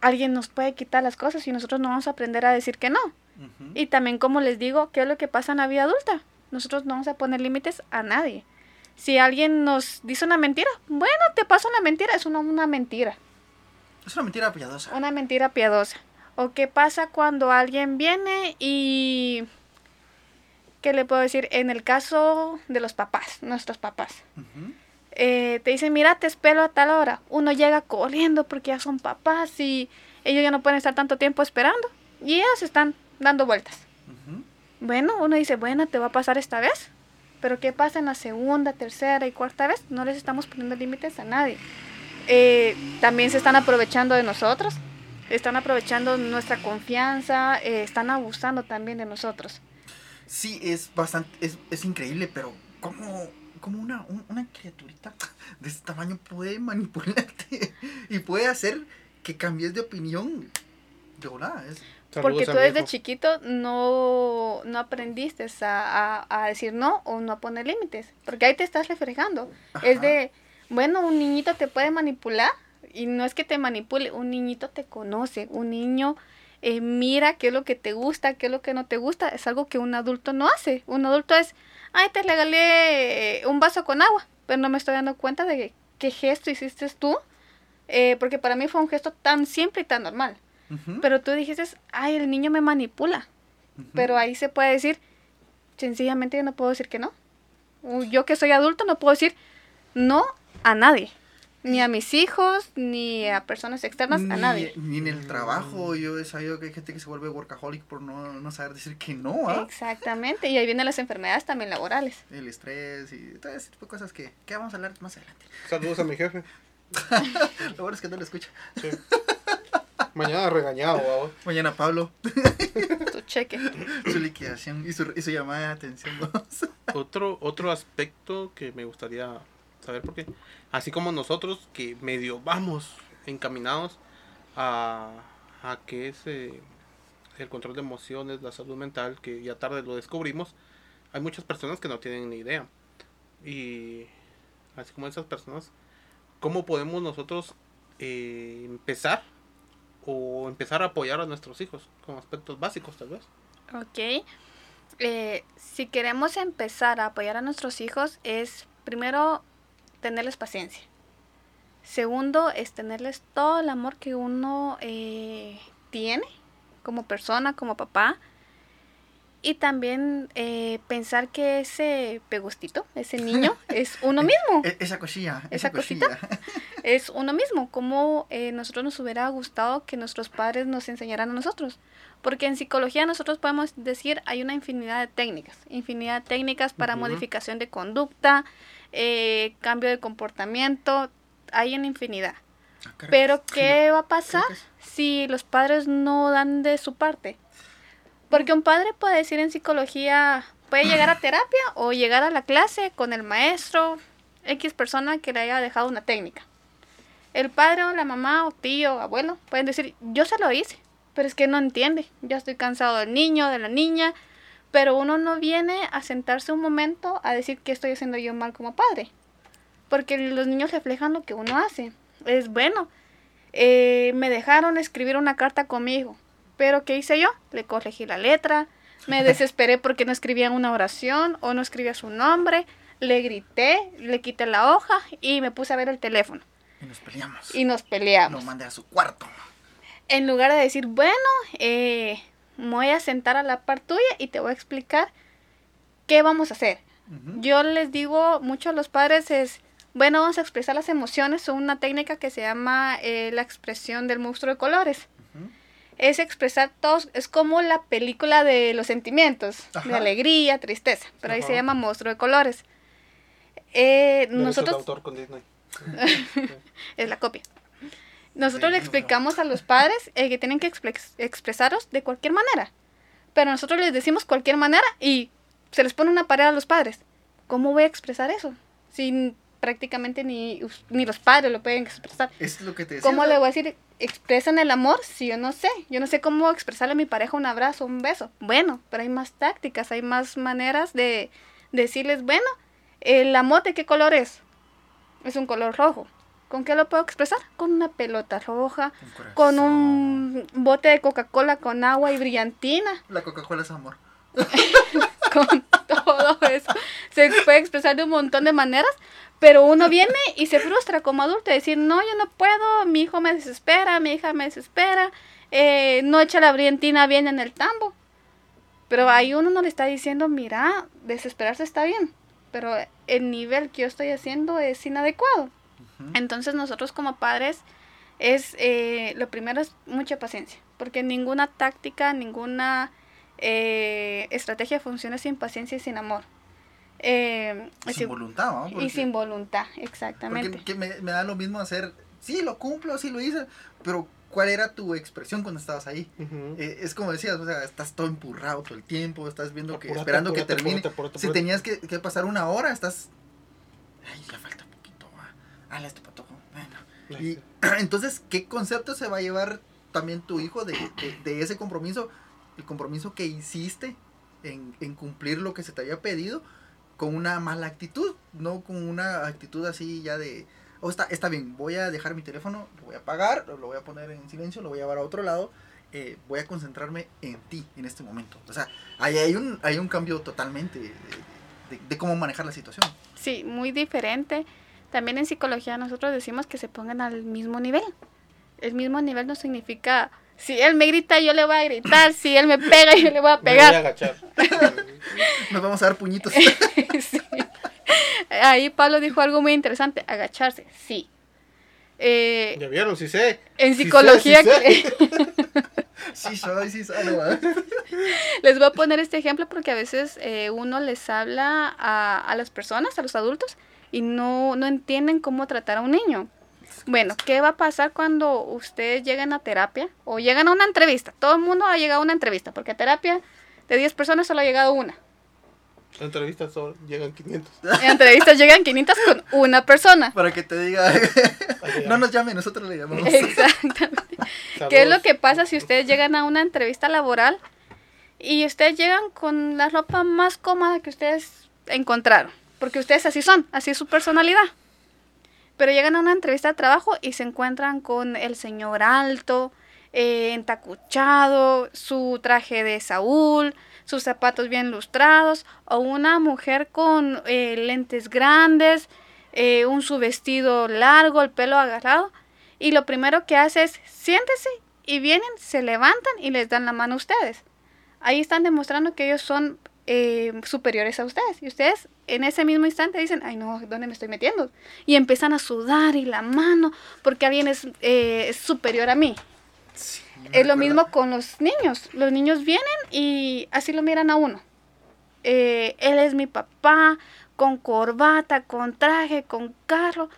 S3: alguien nos puede quitar las cosas y nosotros no vamos a aprender a decir que no. Y también, como les digo, ¿qué es lo que pasa en la vida adulta? Nosotros no vamos a poner límites a nadie. Si alguien nos dice una mentira, bueno, te paso una mentira, es una, una mentira,
S1: Es una mentira piadosa.
S3: una mentira piadosa. ¿O qué pasa cuando alguien viene y... ¿Qué le puedo decir? En el caso de los papás, nuestros papás. Eh, te dicen, mira, te espero a tal hora. Uno llega corriendo porque ya son papás y ellos ya no pueden estar tanto tiempo esperando. Y ellos están dando vueltas. Bueno, uno dice, bueno, te va a pasar esta vez. Pero ¿qué pasa en la segunda, tercera y cuarta vez? No les estamos poniendo límites a nadie. Eh, también se están aprovechando de nosotros. Están aprovechando nuestra confianza. eh, están abusando también de nosotros.
S1: Sí, es bastante, es, es increíble, pero ¿cómo, cómo una, un- una criaturita de este tamaño puede manipularte y puede hacer que cambies de opinión? De volada, es...
S3: Porque tú desde chiquito no, no aprendiste a, a- a decir no o no a poner límites. Porque ahí te estás reflejando. Es de, bueno, un niñito te puede manipular y no es que te manipule, un niñito te conoce, un niño eh, mira qué es lo que te gusta, qué es lo que no te gusta. Es algo que un adulto no hace. Un adulto es, ay, te regalé eh, un vaso con agua, pero no me estoy dando cuenta de qué gesto hiciste tú. eh, porque para mí fue un gesto tan simple y tan normal. Pero tú dijiste, ay, el niño me manipula. Pero ahí se puede decir, sencillamente yo no puedo decir que no. Yo que soy adulto no puedo decir no a nadie. Ni a mis hijos, ni a personas externas, a nadie.
S1: Ni en el trabajo, yo he sabido que hay gente que se vuelve workaholic por no, no saber decir que no, ¿ah?
S3: Exactamente. Y ahí vienen las enfermedades también laborales.
S1: El estrés y todo ese tipo de cosas que, que vamos a hablar más adelante.
S2: Saludos a mi jefe.
S1: Lo bueno es que no lo escucha.
S2: Sí. Mañana regañado.
S1: Mañana Pablo,
S3: Tu cheque.
S1: su liquidación y su, y su llamada de atención.
S2: Otro, otro aspecto que me gustaría saber, porque así como nosotros que medio vamos encaminados a, a que es eh, el control de emociones, la salud mental, que ya tarde lo descubrimos, hay muchas personas que no tienen ni idea. Y así como esas personas, ¿cómo podemos nosotros eh, empezar o empezar a apoyar a nuestros hijos con aspectos básicos tal vez?
S3: Ok. Eh, si queremos empezar a apoyar a nuestros hijos es primero tenerles paciencia. Segundo es tenerles todo el amor que uno eh, tiene como persona, como papá. Y también eh, pensar que ese pegustito, ese niño, es uno mismo.
S1: E- esa cosilla, esa,
S3: Esa cosita.
S1: cosilla.
S3: es uno mismo, como eh, nosotros nos hubiera gustado que nuestros padres nos enseñaran a nosotros. Porque en psicología nosotros podemos decir hay una infinidad de técnicas, infinidad de técnicas para modificación de conducta, eh, cambio de comportamiento, hay una infinidad.
S1: Ah.
S3: Pero ¿qué va a pasar si los padres no dan de su parte? Porque un padre puede decir en psicología, puede llegar a terapia o llegar a la clase con el maestro, X persona que le haya dejado una técnica. El padre o la mamá o tío o abuelo pueden decir, yo se lo hice, pero es que no entiende, ya estoy cansado del niño, de la niña, pero uno no viene a sentarse un momento a decir que estoy haciendo yo mal como padre. Porque los niños reflejan lo que uno hace. Es bueno. eh, me dejaron escribir una carta con mi hijo. Pero ¿qué hice yo? Le corregí la letra. Me desesperé porque no escribía una oración o no escribía su nombre. Le grité, le quité la hoja y me puse a ver el teléfono.
S1: Y nos peleamos.
S3: Y nos peleamos.
S1: Lo mandé a su cuarto.
S3: En lugar de decir, bueno, eh, me voy a sentar a la par tuya y te voy a explicar qué vamos a hacer. Yo les digo mucho a los padres es, bueno, vamos a expresar las emociones, son una técnica que se llama eh, la expresión del monstruo de colores. Es expresar todos, es como la película de los sentimientos, de alegría, tristeza, pero ahí se llama monstruo de colores. Eh,
S2: de
S3: nosotros,
S2: autor con Disney.
S3: es la copia. Nosotros le explicamos a los padres eh, que tienen que expre- expresaros de cualquier manera. Pero nosotros les decimos cualquier manera y se les pone una pared a los padres. ¿Cómo voy a expresar eso? Si prácticamente ni, ni los padres lo pueden expresar.
S1: Es lo que te decía.
S3: ¿Cómo le voy a decir, expresan el amor? Si yo no sé. Yo no sé cómo expresarle a mi pareja un abrazo, un beso. Bueno, pero hay más tácticas, hay más maneras de decirles, bueno, ¿el amor de qué color es? Es un color rojo. ¿Con qué lo puedo expresar? Con una pelota roja,
S1: un
S3: con un bote de Coca-Cola con agua y brillantina,
S1: La Coca-Cola es amor.
S3: con todo eso. Se puede expresar de un montón de maneras, pero uno viene y se frustra como adulto, decir, no, yo no puedo, mi hijo me desespera, mi hija me desespera, eh, no echa la brillantina bien en el tambo. Pero ahí uno no le está diciendo, mira, desesperarse está bien, pero el nivel que yo estoy haciendo es inadecuado. Entonces nosotros como padres es eh, lo primero es mucha paciencia, porque ninguna táctica, ninguna eh, estrategia funciona sin paciencia y sin amor. Eh,
S1: Y
S3: si-
S1: sin voluntad, ¿no?
S3: y
S1: Porque-
S3: sin voluntad,
S1: Porque
S3: exactamente.
S1: que me, me da lo mismo hacer, sí, lo cumplo, sí lo hice, pero ¿cuál era tu expresión cuando estabas ahí?
S2: Ujú.
S1: Eh, es como decías, o sea, estás todo empurrado todo el tiempo, estás viendo que,
S2: Apúrate,
S1: esperando que
S2: apúrate,
S1: termine.
S2: apúrate, apúrate,
S1: Si tenías que, que pasar una hora, estás... Ay, ya falta Hale esto patojo. Bueno. Y entonces, ¿qué concepto se va a llevar también tu hijo de, de- de ese compromiso? El compromiso que hiciste en, en cumplir lo que se te había pedido con una mala actitud, no con una actitud así ya de, oh, está, está bien, voy a dejar mi teléfono, lo voy a apagar, lo voy a poner en silencio, lo voy a llevar a otro lado, eh, voy a concentrarme en ti en este momento. O sea, ahí hay un, hay un cambio totalmente de, de- de cómo manejar la situación.
S3: Sí, muy diferente. También en psicología nosotros decimos que se pongan al mismo nivel. El mismo nivel no significa Si él me grita, yo le voy a gritar. Si él me pega, yo le voy a
S2: Me voy a
S3: pegar.
S2: agachar.
S1: Nos vamos a dar puñitos.
S3: Sí. Ahí Pablo dijo algo muy interesante, agacharse, sí. Eh,
S2: ¿Ya vieron? Sí sé.
S3: en
S2: Sí sé,
S3: psicología,
S2: sí sé.
S1: sí soy,
S3: les voy a poner este ejemplo porque a veces eh, uno les habla a, a las personas, a los adultos, y no, no entienden cómo tratar a un niño. Bueno, ¿qué va a pasar cuando ustedes lleguen a terapia o llegan a una entrevista? Todo el mundo ha llegado a una entrevista, porque a terapia de 10 personas solo ha llegado una.
S2: En entrevistas solo llegan 500.
S3: En entrevistas llegan 500 con una persona.
S1: Para que te diga. no nos llame, nosotros le llamamos.
S3: Exactamente. ¿Qué es lo que pasa si ustedes llegan a una entrevista laboral y ustedes llegan con la ropa más cómoda que ustedes encontraron? Porque ustedes así son, así es su personalidad. Pero llegan a una entrevista de trabajo y se encuentran con el señor alto, eh, entacuchado, su traje de Saúl, sus zapatos bien lustrados, o una mujer con eh, lentes grandes, eh, un su vestido largo, el pelo agarrado. Y lo primero que hace es siéntese y vienen, se levantan y les dan la mano a ustedes. Ahí están demostrando que ellos son eh, superiores a ustedes. Y ustedes en ese mismo instante dicen, ay no, ¿dónde me estoy metiendo? Y empiezan a sudar y la mano porque alguien es, eh, es superior a mí.
S1: Sí,
S3: Es lo mismo con los niños. Los niños vienen y así lo miran a uno. Eh, él es mi papá, con corbata, con traje, con carro.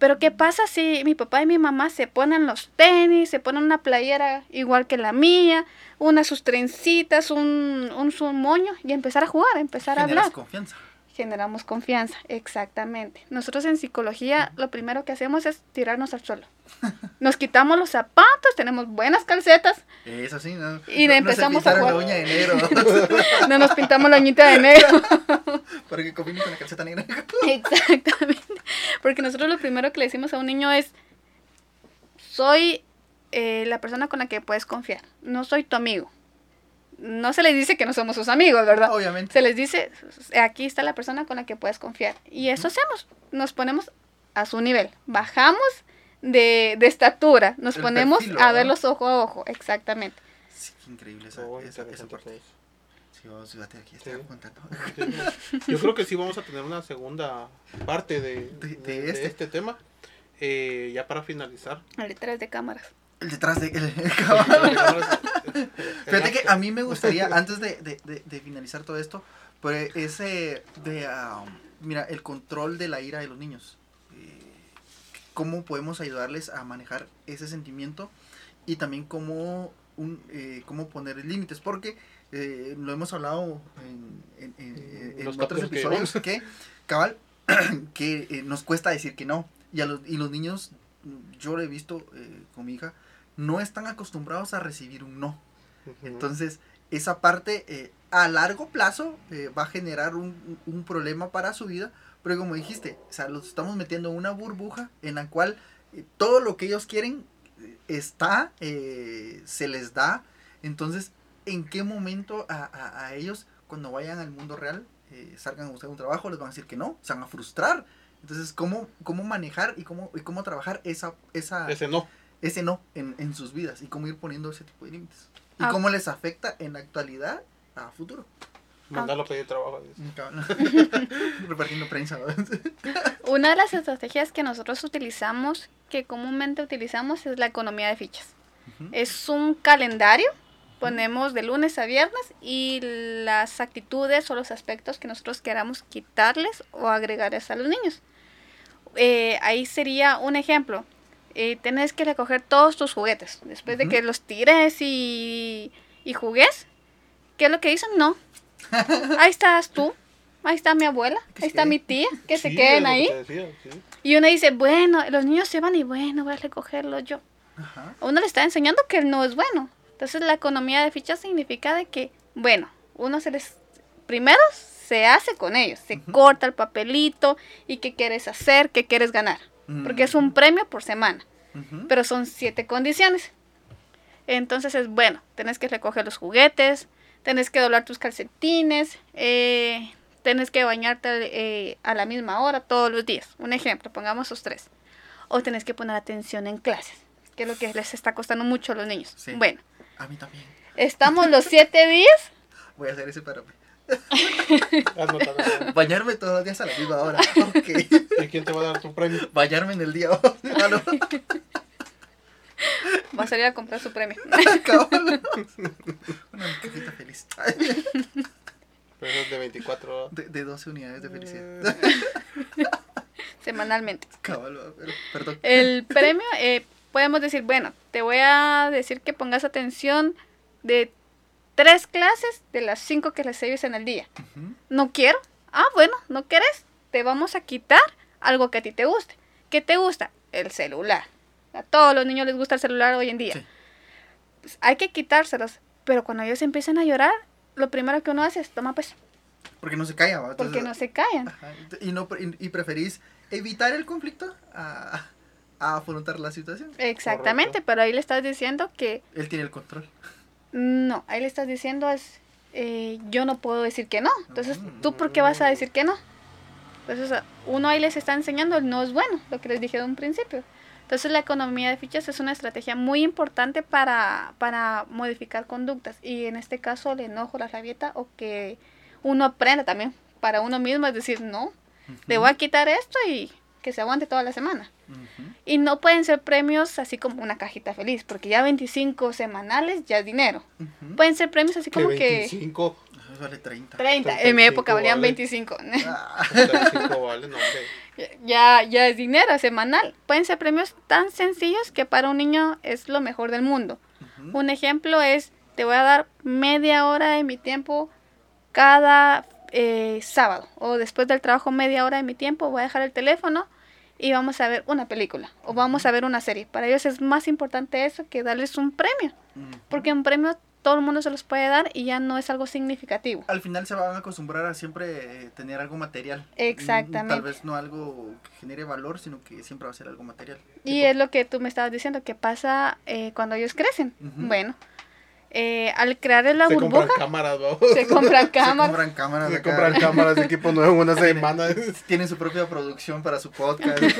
S3: Pero ¿qué pasa si mi papá y mi mamá se ponen los tenis, se ponen una playera igual que la mía, una sus trencitas, un, un su moño y empezar a jugar, empezar a hablar?
S1: confianza.
S3: Generamos confianza, exactamente. Nosotros en psicología lo primero que hacemos es tirarnos al suelo. Nos quitamos los zapatos, tenemos buenas calcetas,
S1: Eso sí, ¿no?
S3: Y
S1: No-
S3: empezamos a
S1: no se la
S3: jugar.
S1: uña de negro.
S3: no nos pintamos la uñita de negro.
S1: para que combine con la calceta negra.
S3: Exactamente. Porque nosotros lo primero que le decimos a un niño es, soy eh, la persona con la que puedes confiar, no soy tu amigo. No se les dice que no somos sus amigos, ¿verdad?
S1: Obviamente.
S3: Se les dice, aquí está la persona con la que puedes confiar. Y eso hacemos, nos ponemos a su nivel, bajamos de, de estatura, nos
S1: El
S3: ponemos
S1: perfil,
S3: a verlos ojo a ojo, exactamente.
S1: Sí, qué increíble esa,
S2: Oh,
S1: esa, esa
S2: interesante
S1: parte. Sí, vamos, fíjate, aquí estoy
S2: Sí. Yo creo que sí vamos a tener una segunda parte de,
S1: De-
S2: de-
S1: de
S2: de
S1: este.
S2: este. tema. Eh, ya para finalizar.
S3: Detrás de cámaras.
S1: El detrás de. el- el
S2: Fíjate
S1: que a mí me gustaría, antes de, de, de, de finalizar todo esto, pues ese de, ah, mira, el control de la ira de los niños. Eh, cómo podemos ayudarles a manejar ese sentimiento y también cómo, un, eh, cómo poner límites, porque eh, lo hemos hablado en, en- en- en
S2: Los
S1: otros
S2: que
S1: episodios que, cabal, que eh, nos cuesta decir que no. Y, a los, y los niños, yo lo he visto eh, con mi hija, no están acostumbrados a recibir un no. Entonces, esa parte eh, a largo plazo eh, va a generar un, un problema para su vida, pero como dijiste, o sea, los estamos metiendo en una burbuja en la cual eh, todo lo que ellos quieren está, se les da. Entonces, ¿en qué momento a, a- a ellos, cuando vayan al mundo real, eh, salgan a buscar un trabajo, les van a decir que no, se van a frustrar? Entonces, ¿cómo, cómo manejar y cómo, y cómo trabajar esa, esa,
S2: Ese no.
S1: Ese no en, en sus vidas y cómo ir poniendo ese tipo de límites. Y
S3: Ah.
S1: cómo les afecta en la actualidad a futuro.
S2: Mandarlo a pedir trabajo.
S1: Repartiendo prensa. ¿no?
S3: Una de las estrategias que nosotros utilizamos, que comúnmente utilizamos, es la economía de fichas.
S1: Ujú.
S3: Es un calendario, ponemos de lunes a viernes y las actitudes o los aspectos que nosotros queramos quitarles o agregarles a los niños. Eh, ahí sería un ejemplo. Eh, tenés que recoger todos tus juguetes. Después de que los tires y, y jugues, ¿qué es lo que dicen? No. Ahí estás tú, ahí está mi abuela,
S1: Que
S3: ahí está mi tía, que se queden
S2: que
S3: ahí.
S2: decía, sí.
S3: Y uno dice, bueno, los niños se van y bueno, voy a recogerlo yo.
S1: Ajá.
S3: Uno le está enseñando que no es bueno. Entonces la economía de fichas significa de que, bueno, uno se les... Primero se hace con ellos, se corta el papelito y qué quieres hacer, qué quieres ganar. Porque es un premio por semana, pero son siete condiciones. Entonces es bueno, tenés que recoger los juguetes, tenés que doblar tus calcetines, eh, tenés que bañarte eh, a la misma hora todos los días. Un ejemplo, pongamos esos tres. O tenés que poner atención en clases. que es lo que les está costando mucho a los niños.
S1: Sí.
S3: Bueno,
S1: A mí también.
S3: estamos los siete días.
S1: Voy a hacer ese para. Bañarme todos los días a la misma hora.
S2: ¿Y quién te va a dar tu premio?
S1: Bañarme en el día. Ah, no.
S3: Va a salir a comprar su premio.
S1: Una cajita feliz.
S2: Pero es de 24 horas.
S1: De, de 12 unidades de felicidad.
S3: Semanalmente.
S1: Cabal, pero, perdón.
S3: El premio, eh, podemos decir, bueno, te voy a decir que pongas atención de tres clases de las cinco que recibes en el día. No quiero. Ah, bueno, no quieres. Te vamos a quitar algo que a ti te guste. ¿Qué te gusta? El celular. A todos los niños les gusta el celular hoy en día.
S1: Sí.
S3: Pues, hay que quitárselos. Pero cuando ellos empiezan a llorar, lo primero que uno hace es, toma pues,
S1: Porque no se calla, ¿va?
S3: porque
S1: Entonces-
S3: no se callan.
S1: Ajá, Y, no, y, y preferís evitar el conflicto a, a afrontar la situación.
S3: Exactamente,
S2: Correcto.
S3: pero ahí le estás diciendo que
S1: Él tiene el control.
S3: No, ahí le estás diciendo es, eh, yo no puedo decir que no. Entonces,
S1: Mm.
S3: ¿tú por qué vas a decir que no? Entonces, uno ahí les está enseñando el no es bueno, lo que les dije de un principio. Entonces, la economía de fichas es una estrategia muy importante para, para modificar conductas. Y en este caso, el enojo, la rabieta, o que uno aprenda también para uno mismo, es decir, no, le voy a quitar esto y que se aguante toda la semana. Y no pueden ser premios así como una cajita feliz, porque ya 25 semanales ya es dinero. Pueden ser premios así como que
S2: 25.
S1: Eso vale 30.
S3: 30. En mi
S2: 35
S3: época valían
S2: vale.
S3: 25.
S1: Ah,
S2: 35 vale, no, hombre.
S3: ya, ya es dinero semanal. Pueden ser premios tan sencillos que para un niño es lo mejor del mundo. Un ejemplo es, te voy a dar media hora de mi tiempo cada eh, sábado. O después del trabajo, media hora de mi tiempo, voy a dejar el teléfono y vamos a ver una película. O vamos a ver una serie. Para ellos es más importante eso que darles un premio. Porque un premio todo el mundo se los puede dar y ya no es algo significativo.
S1: Al final se van a acostumbrar a siempre eh, tener algo material.
S3: Exactamente.
S1: Tal vez no algo que genere valor, sino que siempre va a ser algo material.
S3: Y es lo que tú me estabas diciendo, que pasa eh, cuando ellos crecen. Bueno, eh, al crear la
S2: Se
S3: burbuja,
S2: compran cámaras, vamos.
S3: se compran
S1: Se
S3: cámaras.
S1: compran cámaras.
S2: Se compran cámaras de equipo nuevo en una semana.
S1: Tienen su propia producción para su podcast.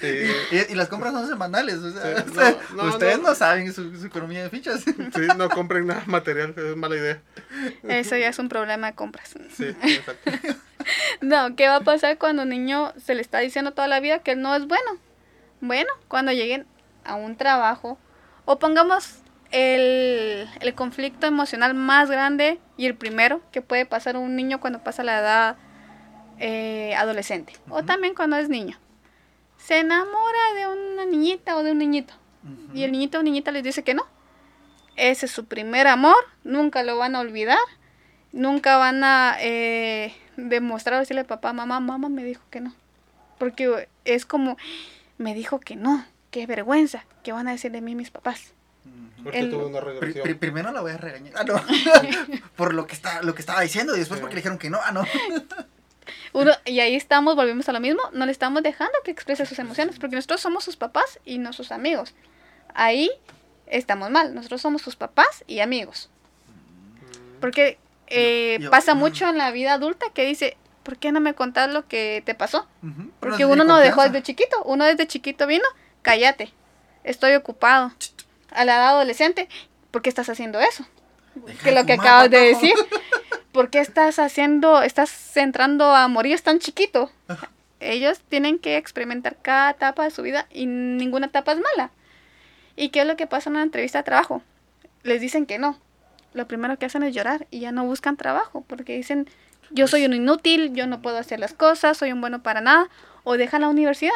S2: Sí.
S1: y, y las compras son semanales. O sea,
S2: Sí,
S1: o sea,
S2: no, no,
S1: ustedes no,
S2: no.
S1: saben su, su economía de fichas.
S2: Sí, no compren nada material, es mala idea.
S3: Eso ya es un problema de compras.
S2: Sí, exacto.
S3: No, ¿qué va a pasar cuando un niño se le está diciendo toda la vida que él no es bueno? Bueno, cuando lleguen a un trabajo o pongamos el, el conflicto emocional más grande y el primero que puede pasar un niño cuando pasa la edad eh, adolescente o también cuando es niño. Se enamora de una niñita o de un niñito y el niñito o niñita les dice que no. Ese es su primer amor, nunca lo van a olvidar, nunca van a eh, demostrar, decirle a papá, mamá, mamá me dijo que no. Porque es como, me dijo que no, qué vergüenza, ¿qué van a decir de mí mis papás?
S2: Porque
S3: El-
S2: tuve una
S1: primero la voy a regañar. Ah, no. Por lo que, está, lo que estaba diciendo y después
S2: Sí.
S1: porque le dijeron que no. Ah, no.
S3: Uno, y ahí estamos, volvemos a lo mismo, no le estamos dejando que exprese sus emociones, porque nosotros somos sus papás y no sus amigos. Ahí estamos mal, nosotros somos sus papás y amigos. Porque eh,
S1: Yo- yo-
S3: pasa
S1: mm.
S3: mucho en la vida adulta que dice, ¿por qué no me contás lo que te pasó? Porque uno no dejó desde chiquito, uno desde chiquito vino, cállate, estoy ocupado. A la edad adolescente, ¿por qué estás haciendo eso?
S1: Deja
S3: Que
S1: de
S3: lo que acabas de decir, ¿por qué estás haciendo, estás entrando a morir tan chiquito? Ellos tienen que experimentar cada etapa de su vida y ninguna etapa es mala. ¿Y qué es lo que pasa en una entrevista de trabajo? Les dicen que no. Lo primero que hacen es llorar y ya no buscan trabajo porque dicen, yo soy un inútil, yo no puedo hacer las cosas, soy un bueno para nada, o dejan la universidad.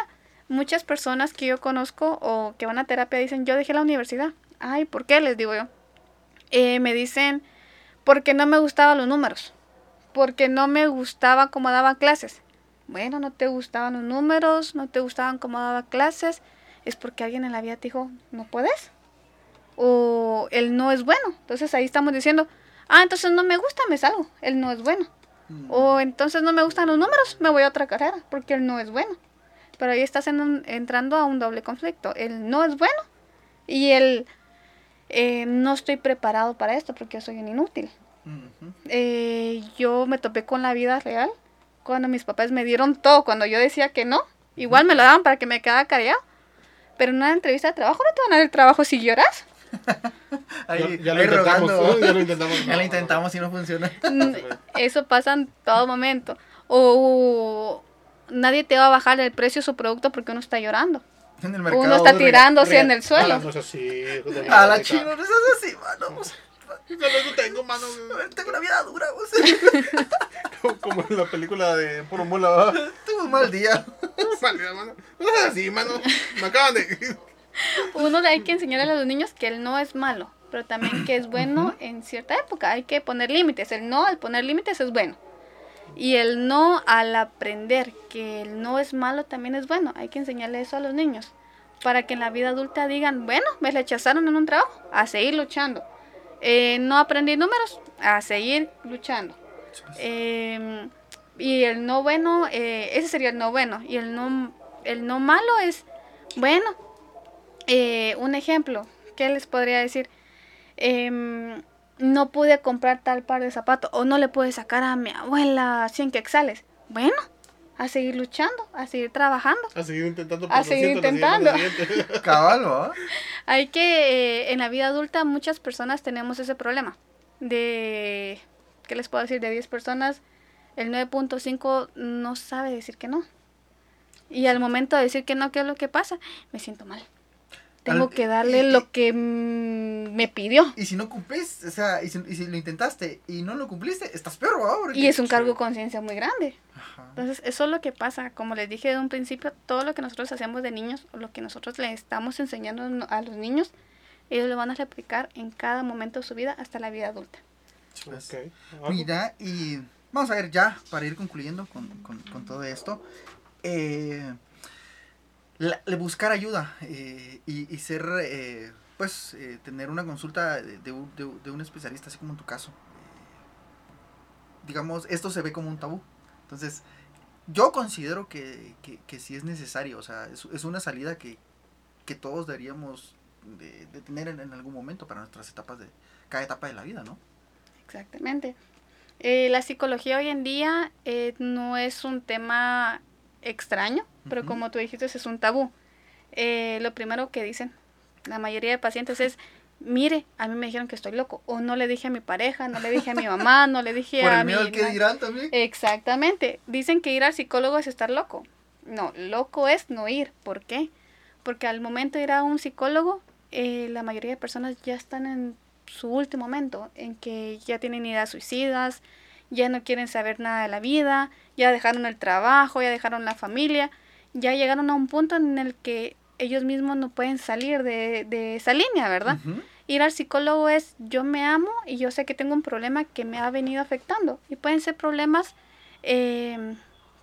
S3: Muchas personas que yo conozco o que van a terapia dicen, yo dejé la universidad. Ay, ¿por qué? Les digo yo. Eh, me dicen, porque no me gustaban los números, porque no me gustaba cómo daba clases. Bueno, no te gustaban los números, no te gustaban cómo daba clases, es porque alguien en la vida te dijo, no puedes. O él no es bueno. Entonces ahí estamos diciendo, ah, entonces no me gusta, me salgo, él no es bueno.
S1: Mm.
S3: O entonces no me gustan los números, me voy a otra carrera, porque él no es bueno. Pero ahí estás en un- entrando a un doble conflicto. Él no es bueno y él eh, no estoy preparado para esto porque yo soy un inútil. Eh, yo me topé con la vida real cuando mis papás me dieron todo, cuando yo decía que no, igual me lo daban para que me quedara callado. Pero en una entrevista de trabajo no te van a dar el trabajo si lloras.
S1: Ahí,
S2: ya, ya lo ya lo intentamos.
S1: Ya lo intentamos y no funciona.
S3: Eso pasa en todo momento. O nadie te va a bajar el precio de su producto porque uno está llorando.
S1: En el
S3: Uno está tirándose en el
S2: Ah,
S3: suelo.
S2: no es así,
S1: A la chino, no seas así, mano.
S2: Yo no tengo, mano.
S1: Tengo una vida dura, vos.
S2: Como en la película de Puro Mula, ¿va?
S1: Tuve un mal día.
S2: Vale, mano. No es así, mano. Me acaban de.
S3: Uno le hay que enseñarle a los niños que el no es malo, pero también que es bueno en cierta época. Hay que poner límites. El no al poner límites es bueno. Y el no al aprender que el no es malo también es bueno. Hay que enseñarle eso a los niños. Para que en la vida adulta digan, bueno, me rechazaron en un trabajo, a seguir luchando. Eh, no aprendí números, a seguir luchando. Eh, y el no bueno, eh, ese sería el no bueno. Y el no, el no malo es, bueno, eh, un ejemplo, ¿qué les podría decir? No pude comprar tal par de zapatos o no le pude sacar a mi abuela 100 quexales. Bueno, a seguir luchando, a seguir trabajando.
S2: A seguir intentando.
S3: A seguir intentando.
S1: Cabal, ¿va?
S3: Hay que, eh, en la vida adulta muchas personas tenemos ese problema. De, ¿qué les puedo decir? De 10 personas, el 9.5 no sabe decir que no. Y al momento de decir que no, ¿qué es lo que pasa? Me siento mal. Tengo
S1: Al-
S3: que darle
S1: y-
S3: lo que mm, me pidió.
S1: Y si no cumplís, o sea, y si, y si lo intentaste y no lo cumpliste, estás peor. Porque-
S3: Y es un cargo de conciencia muy grande.
S1: Ajá.
S3: Entonces, eso es lo que pasa. Como les dije de un principio, todo lo que nosotros hacemos de niños, o lo que nosotros le estamos enseñando a los niños, ellos lo van a replicar en cada momento de su vida hasta la vida adulta.
S1: Pues,
S2: Ok.
S1: Mira, y vamos a ver ya, para ir concluyendo con, con- con todo esto, eh, la- buscar ayuda eh, y, y ser, eh, pues, eh, tener una consulta de, de de un- especialista, así como en tu caso. Eh, digamos, esto se ve como un tabú. Entonces, yo considero que, que, que sí es necesario, o sea, es, es una salida que, que todos deberíamos de, tener en, en algún momento para nuestras etapas de, cada etapa de la vida, ¿no?
S3: Exactamente. La psicología hoy en día no es un tema extraño, pero como tú dijiste, es un tabú. Eh, lo primero que dicen la mayoría de pacientes es, mire, a mí me dijeron que estoy loco, o no le dije a mi pareja, no le dije a mi mamá, no le dije
S1: Por
S3: a
S1: el miedo
S3: mi...
S1: al que dirán también.
S3: Exactamente. Dicen que ir al psicólogo es estar loco. No, loco es no ir. ¿Por qué? Porque al momento de ir a un psicólogo, eh, la mayoría de personas ya están en su último momento, en que ya tienen ideas suicidas, ya no quieren saber nada de la vida, ya dejaron el trabajo, ya dejaron la familia, ya llegaron a un punto en el que ellos mismos no pueden salir de, de esa línea, ¿verdad? Ir al psicólogo es yo me amo y yo sé que tengo un problema que me ha venido afectando. Y pueden ser problemas eh,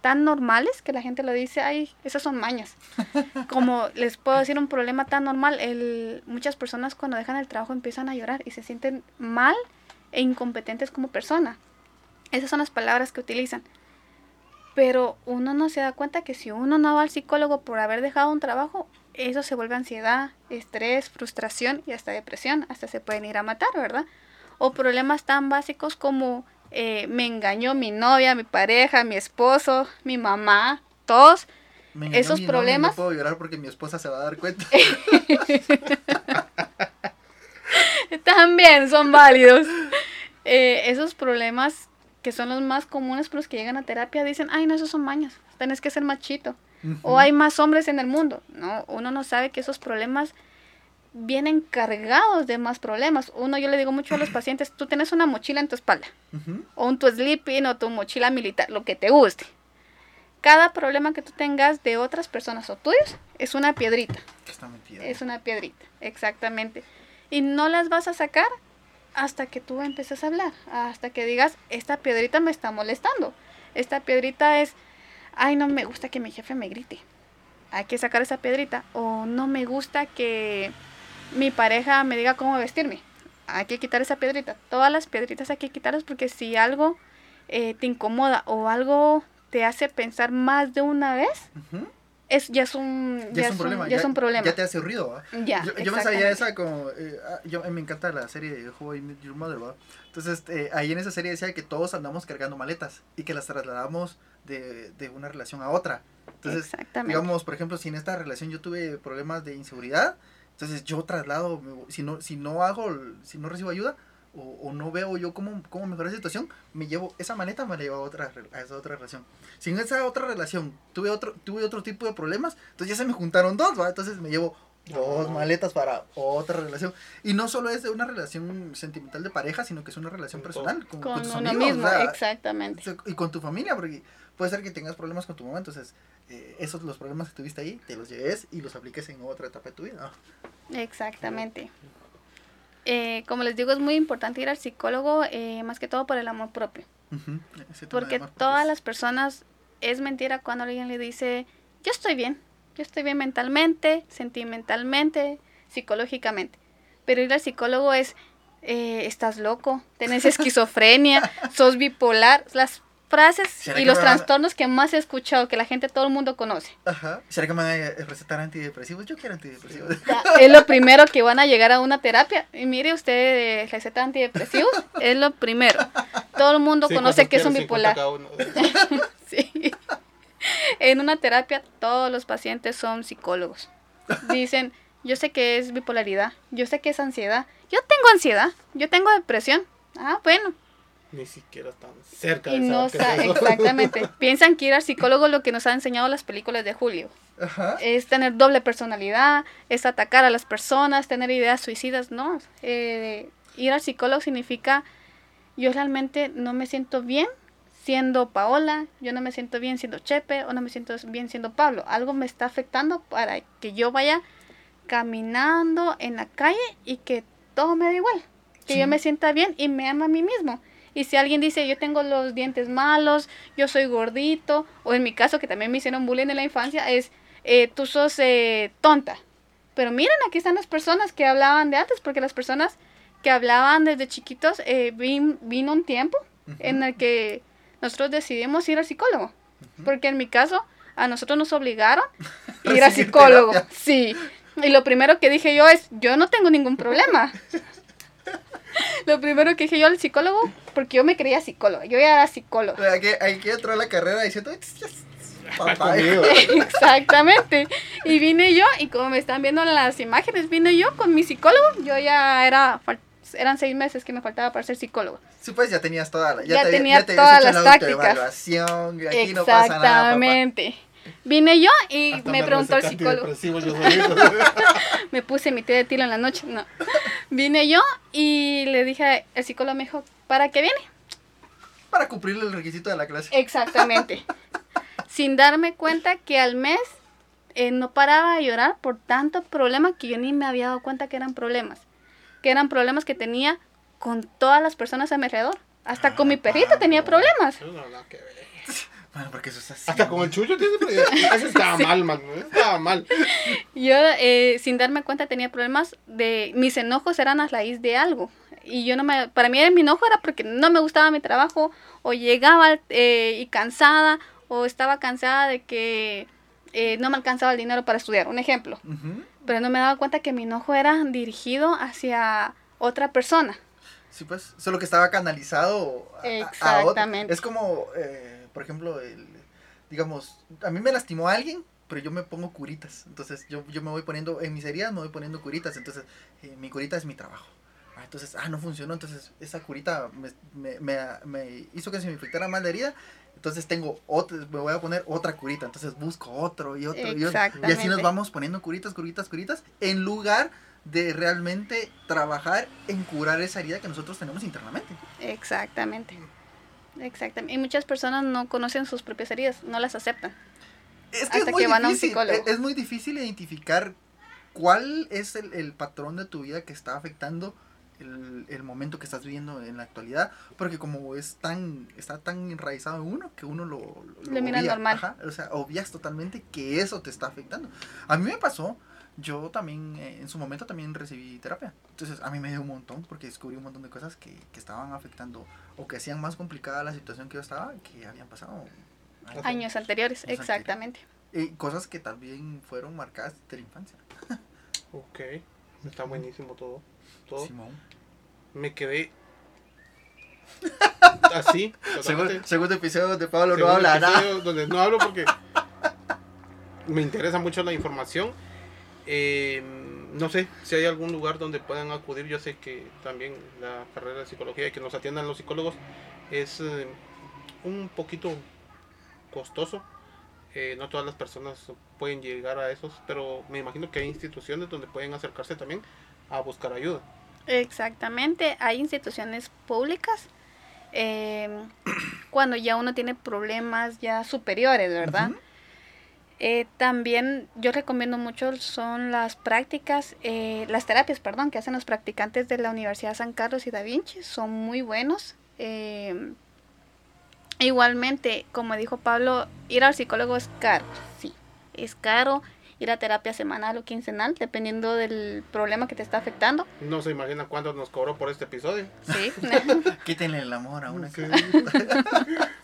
S3: tan normales que la gente lo dice, ay, esas son mañas. Como les puedo decir un problema tan normal, el, muchas personas cuando dejan el trabajo empiezan a llorar y se sienten mal e incompetentes como persona. Esas son las palabras que utilizan. Pero uno no se da cuenta que si uno no va al psicólogo por haber dejado un trabajo, eso se vuelve ansiedad, estrés, frustración y hasta depresión. Hasta se pueden ir a matar, ¿verdad? O problemas tan básicos como eh, me engañó mi novia, mi pareja, mi esposo, mi mamá, todos.
S1: Me
S3: Esos
S1: mi
S3: problemas-
S1: No puedo llorar porque mi esposa se va a dar cuenta.
S3: También son válidos. Eh, esos problemas que son los más comunes por los que llegan a terapia dicen, ay, no, esos son mañas, tenés que ser machito. O hay más hombres en el mundo. No, uno no sabe que esos problemas vienen cargados de más problemas. Uno, yo le digo mucho a los pacientes, tú tienes una mochila en tu espalda, o un tu sleeping, o tu mochila militar, lo que te guste. Cada problema que tú tengas de otras personas o tuyos es una piedrita.
S1: Está metida.
S3: Es una piedrita, exactamente. Y no las vas a sacar hasta que tú empieces a hablar, hasta que digas, esta piedrita me está molestando. Esta piedrita es, ay, no me gusta que mi jefe me grite. Hay que sacar esa piedrita. O no me gusta que mi pareja me diga cómo vestirme. Hay que quitar esa piedrita. Todas las piedritas hay que quitarlas porque si algo eh, te incomoda o algo te hace pensar más de una vez. Es ya es un
S1: Ya, es un problema.
S3: ya, es un problema.
S1: Ya te hace ruido, ¿va?
S3: Ya,
S1: Yo, yo me sabía esa como... eh, ah, yo, me encanta la serie de How I Met Your Mother, ¿va? Entonces, eh, ahí en esa serie decía que todos andamos cargando maletas y que las trasladamos de, de una relación a otra. Entonces, digamos, por ejemplo, si en esta relación yo tuve problemas de inseguridad, entonces yo traslado, si no, si no hago, si no recibo ayuda o, o no veo yo cómo, cómo mejorar la situación, me llevo esa maleta, me la llevo a, otra, a esa otra relación. Si en esa otra relación tuve otro, tuve otro tipo de problemas, entonces ya se me juntaron dos, ¿va? Entonces me llevo dos maletas para otra relación. Y no solo es de una relación sentimental de pareja, sino que es una relación
S2: Con
S1: personal, con, con
S3: con
S1: tus
S3: uno
S1: amigos,
S3: mismo,
S1: o sea,
S3: exactamente.
S1: y con tu familia, porque puede ser que tengas problemas con tu mamá, entonces eh, esos los problemas que tuviste ahí, te los lleves y los apliques en otra etapa de tu vida.
S3: Exactamente. Eh, como les digo, es muy importante ir al psicólogo, eh, más que todo por el amor propio. Porque
S1: amor
S3: todas las personas, es mentira cuando alguien le dice, yo estoy bien, yo estoy bien mentalmente, sentimentalmente, psicológicamente. Pero ir al psicólogo es, eh, estás loco, tienes esquizofrenia, sos bipolar, las frases
S1: ¿Será
S3: y los
S1: a-
S3: trastornos que más he escuchado, que la gente, todo el mundo conoce.
S1: Ajá. ¿Será que me van a recetar antidepresivos? Yo quiero antidepresivos.
S3: es lo primero que van a llegar a una terapia. Y mire usted, eh, receta antidepresivos, es lo primero. Todo el mundo
S2: Sí,
S3: conoce
S2: ¿cuántos
S3: que es un
S2: quiere? 50
S3: bipolar. Sí. En una terapia todos los pacientes son psicólogos. Dicen, yo sé que es bipolaridad, yo sé que es ansiedad, yo tengo ansiedad, yo tengo depresión. Ah, bueno.
S2: Ni siquiera están cerca
S3: Y
S2: de
S3: no
S2: saber qué
S3: sa-
S2: es eso.
S3: exactamente. Piensan que ir al psicólogo lo que nos han enseñado las películas de Julio.
S1: Ajá.
S3: Es tener doble personalidad, es atacar a las personas, tener ideas suicidas. No, eh, ir al psicólogo significa yo realmente no me siento bien siendo Paola, yo no me siento bien siendo Chepe o no me siento bien siendo Pablo. Algo me está afectando para que yo vaya caminando en la calle y que todo me da igual. Que
S1: Sí.
S3: yo me sienta bien y me ama a mí mismo. Y si alguien dice, yo tengo los dientes malos, yo soy gordito, o en mi caso, que también me hicieron bullying en la infancia, es, eh, tú sos eh, tonta. Pero miren, aquí están las personas que hablaban de antes, porque las personas que hablaban desde chiquitos, eh, vin- vino un tiempo en el que nosotros decidimos ir al psicólogo. Porque en mi caso, a nosotros nos obligaron a ir al psicólogo.
S1: terapia.
S3: Sí. Y lo primero que dije yo es, yo no tengo ningún problema. Lo primero que dije yo al psicólogo, porque yo me creía psicóloga, yo ya era psicóloga.
S1: Hay que entrar a la carrera diciendo, papá,
S2: Conmigo.
S3: Exactamente. Y vine yo, y como me están viendo en las imágenes, vine yo con mi psicólogo. Yo ya era, eran seis meses que me faltaba para ser psicólogo.
S1: Sí, pues ya tenías toda la,
S3: Ya
S1: te,
S3: tenía
S1: ya te
S3: todas las
S1: la
S3: tácticas.
S1: aquí no pasa nada, papá.
S3: Vine yo y
S2: Hasta
S3: me preguntó el psicólogo. Me puse mi té de tilo en la noche. No. Vine yo y le dije, el psicólogo me dijo, ¿para qué viene?
S1: Para cumplir el requisito de la clase.
S3: Exactamente. Sin darme cuenta que al mes eh, no paraba de llorar por tantos problemas que yo ni me había dado cuenta que eran problemas. Que eran problemas que tenía con todas las personas a mi alrededor. Hasta con mi perrito tenía problemas.
S2: No, nada que ver.
S1: Bueno, porque eso es así.
S2: Hasta con el chucho tiene problemas. Eso estaba mal, man. Estaba mal.
S3: Yo, eh, sin darme cuenta, tenía problemas de... Mis enojos eran a raíz de algo. Y yo no me... Para mí mi enojo era porque no me gustaba mi trabajo, o llegaba eh, y cansada, o estaba cansada de que eh, no me alcanzaba el dinero para estudiar. Un ejemplo. Pero no me daba cuenta que mi enojo era dirigido hacia otra persona.
S1: Sí, pues, solo que estaba canalizado a- a- a, otro.
S3: Exactamente.
S1: Es como, eh, por ejemplo, el, digamos, a mí me lastimó a alguien, pero yo me pongo curitas. Entonces, yo, yo me voy poniendo, en mis heridas me voy poniendo curitas. Entonces, eh, mi curita es mi trabajo. Ah, entonces, ah, no funcionó. Entonces, esa curita me, me, me, me hizo que se me infectara más la herida. Entonces, tengo otra, me voy a poner otra curita. Entonces, busco otro y otro y otro. Y así nos vamos poniendo curitas, curitas, curitas, en lugar de realmente trabajar en curar esa herida que nosotros tenemos internamente.
S3: Exactamente. Exactamente. Y muchas personas no conocen sus propias heridas, no las aceptan.
S1: Es que
S3: Hasta
S1: es muy
S3: que van a un psicólogo.
S1: Es, es muy difícil identificar cuál es el, el patrón de tu vida que está afectando el, el momento que estás viviendo en la actualidad, porque como es tan, está tan enraizado en uno que uno lo, lo,
S3: Lo mira normal.
S1: Ajá, o sea, obvias totalmente que eso te está afectando. A mí me pasó, yo también eh, en su momento también recibí terapia, entonces a mí me dio un montón porque descubrí un montón de cosas que, que estaban afectando o que hacían más complicada la situación que yo estaba, que habían pasado
S3: Años anteriores,
S1: Años
S3: exactamente.
S1: Y cosas que también fueron marcadas de la infancia.
S2: Ok, está buenísimo todo. todo.
S1: Simón.
S2: Me quedé así.
S1: Segundo,
S2: totalmente.
S1: segundo episodio donde Pablo no
S2: Segundo
S1: habla nada.
S2: episodio Donde no hablo porque me interesa mucho la información. Eh, no sé si hay algún lugar donde puedan acudir. Yo sé que también la carrera de psicología y que nos atiendan los psicólogos es eh, un poquito costoso. Eh, no todas las personas pueden llegar a esos, pero me imagino que hay instituciones donde pueden acercarse también a buscar ayuda.
S3: Exactamente, hay instituciones públicas eh, cuando ya uno tiene problemas ya superiores, ¿verdad? Eh, también yo recomiendo mucho son las prácticas, eh, las terapias, perdón, que hacen los practicantes de la Universidad San Carlos y Da Vinci, son muy buenos. Eh, igualmente, como dijo Pablo, ir al psicólogo es caro, sí, es caro. Ir a terapia semanal o quincenal, dependiendo del problema que te está afectando.
S2: No se imagina cuánto nos cobró por este episodio.
S3: Sí.
S1: Quítenle el amor a una
S2: Sí.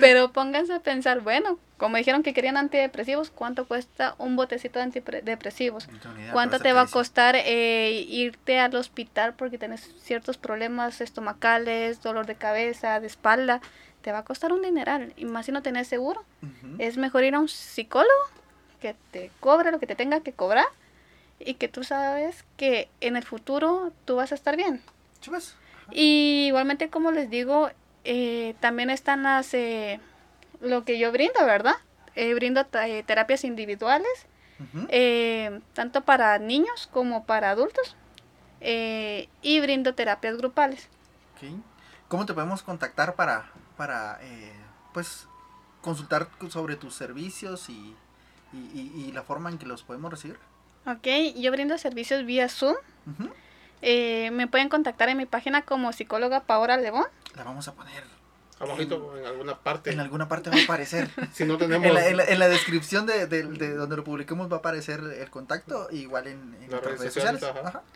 S3: Pero pónganse a pensar, bueno, como dijeron que querían antidepresivos, ¿cuánto cuesta un botecito de antidepresivos?
S1: No
S3: ¿Cuánto te va a costar eh, irte al hospital porque tienes ciertos problemas estomacales, dolor de cabeza, de espalda? Te va a costar un dineral. Y más si no tenés seguro.
S1: Ujú.
S3: Es mejor ir a un psicólogo que te cobre lo que te tenga que cobrar y que tú sabes que en el futuro tú vas a estar bien.
S1: Sí, pues.
S3: Y igualmente, como les digo, eh, también están las, eh, lo que yo brindo, ¿verdad? Eh, brindo eh, terapias individuales, eh, tanto para niños como para adultos. y brindo terapias grupales.
S1: Ok. ¿Cómo te podemos contactar para, para eh, pues, consultar sobre tus servicios y, y, y- y la forma en que los podemos recibir?
S3: Ok, yo brindo servicios vía Zoom. Eh, me pueden contactar en mi página como psicóloga Paola Lebón.
S1: La vamos a poner.
S2: Abajito en alguna parte.
S1: En alguna parte va a aparecer.
S2: Si no tenemos
S1: en, la, en la- en la descripción de, de- de donde lo publiquemos va a aparecer el contacto, igual en, en
S2: Las
S1: nuestras
S2: redes
S1: redes
S2: sociales,
S1: sociales.
S2: ajá.
S1: Ajá.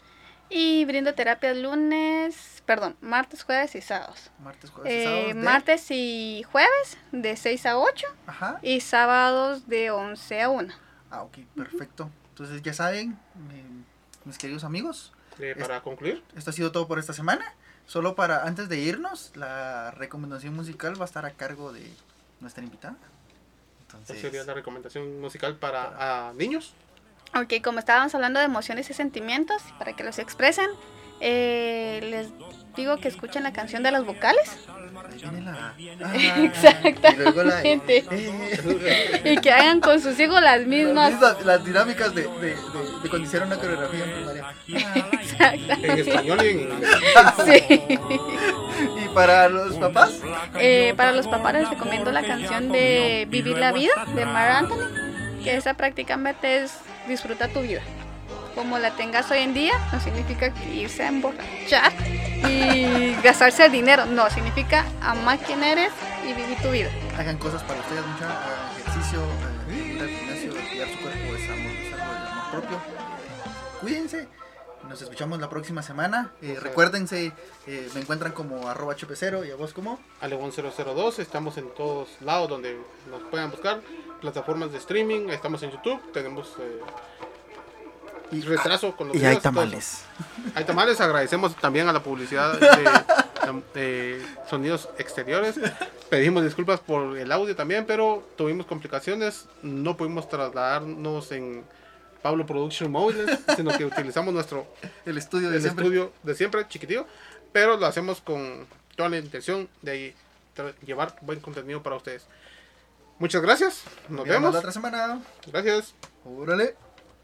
S3: Y brindo terapias lunes, perdón, martes, jueves y sábados.
S1: Martes, jueves y
S3: Eh,
S1: sábados de-
S3: martes y jueves de 6 a 8
S1: Ajá.
S3: y sábados de 11 a 1.
S1: Ah, ok, perfecto. Entonces ya saben, mi- mis queridos amigos,
S2: eh, para concluir.
S1: esto ha sido todo por esta semana. Solo para antes de irnos, la recomendación musical va a estar a cargo de nuestra invitada.
S2: Esa
S1: Entonces,
S2: sería la recomendación musical para a niños.
S3: Ok, como estábamos hablando de emociones y sentimientos, para que los expresen, eh, les digo que escuchen la canción de las vocales
S1: la. Ah,
S3: Exactamente.
S1: Y luego la.
S3: y que hagan con sus hijos las mismas.
S1: las, las dinámicas de, de, de, de cuando hicieron una coreografía en primaria.
S2: En español y en inglés.
S3: Sí.
S1: Y para los papás,
S3: Eh, para los papás les recomiendo la canción de Vivir la Vida de Mar Anthony, que esa prácticamente es disfruta tu vida. Como la tengas hoy en día, no significa que irse a emborrachar y gastarse el dinero, no, significa amar quién eres y vivir tu vida.
S1: hagan cosas para ustedes, mucha hagan ejercicio, eh, ir al gimnasio, cuidar su cuerpo es algo, es algo de amor propio. Cuídense. Nos escuchamos la próxima semana. Eh, recuérdense, eh, me encuentran como arroba chupecero y a vos como.
S2: Alebón 002, estamos en todos lados donde nos puedan buscar, plataformas de streaming, estamos en YouTube, tenemos eh,
S1: Y,
S2: retraso con los
S1: y
S2: videos,
S1: hay tamales.
S2: Hay tamales, agradecemos también a la publicidad de, de sonidos exteriores. Pedimos disculpas por el audio también, pero tuvimos complicaciones, no pudimos trasladarnos en Pablo Production Móviles, sino que utilizamos nuestro
S1: El estudio de
S2: el
S1: siempre.
S2: estudio de siempre, chiquitillo, pero lo hacemos con toda la intención de llevar buen contenido para ustedes. Muchas gracias,
S1: nos vemos
S2: vemos.
S1: la otra semana.
S2: Gracias.
S1: Órale.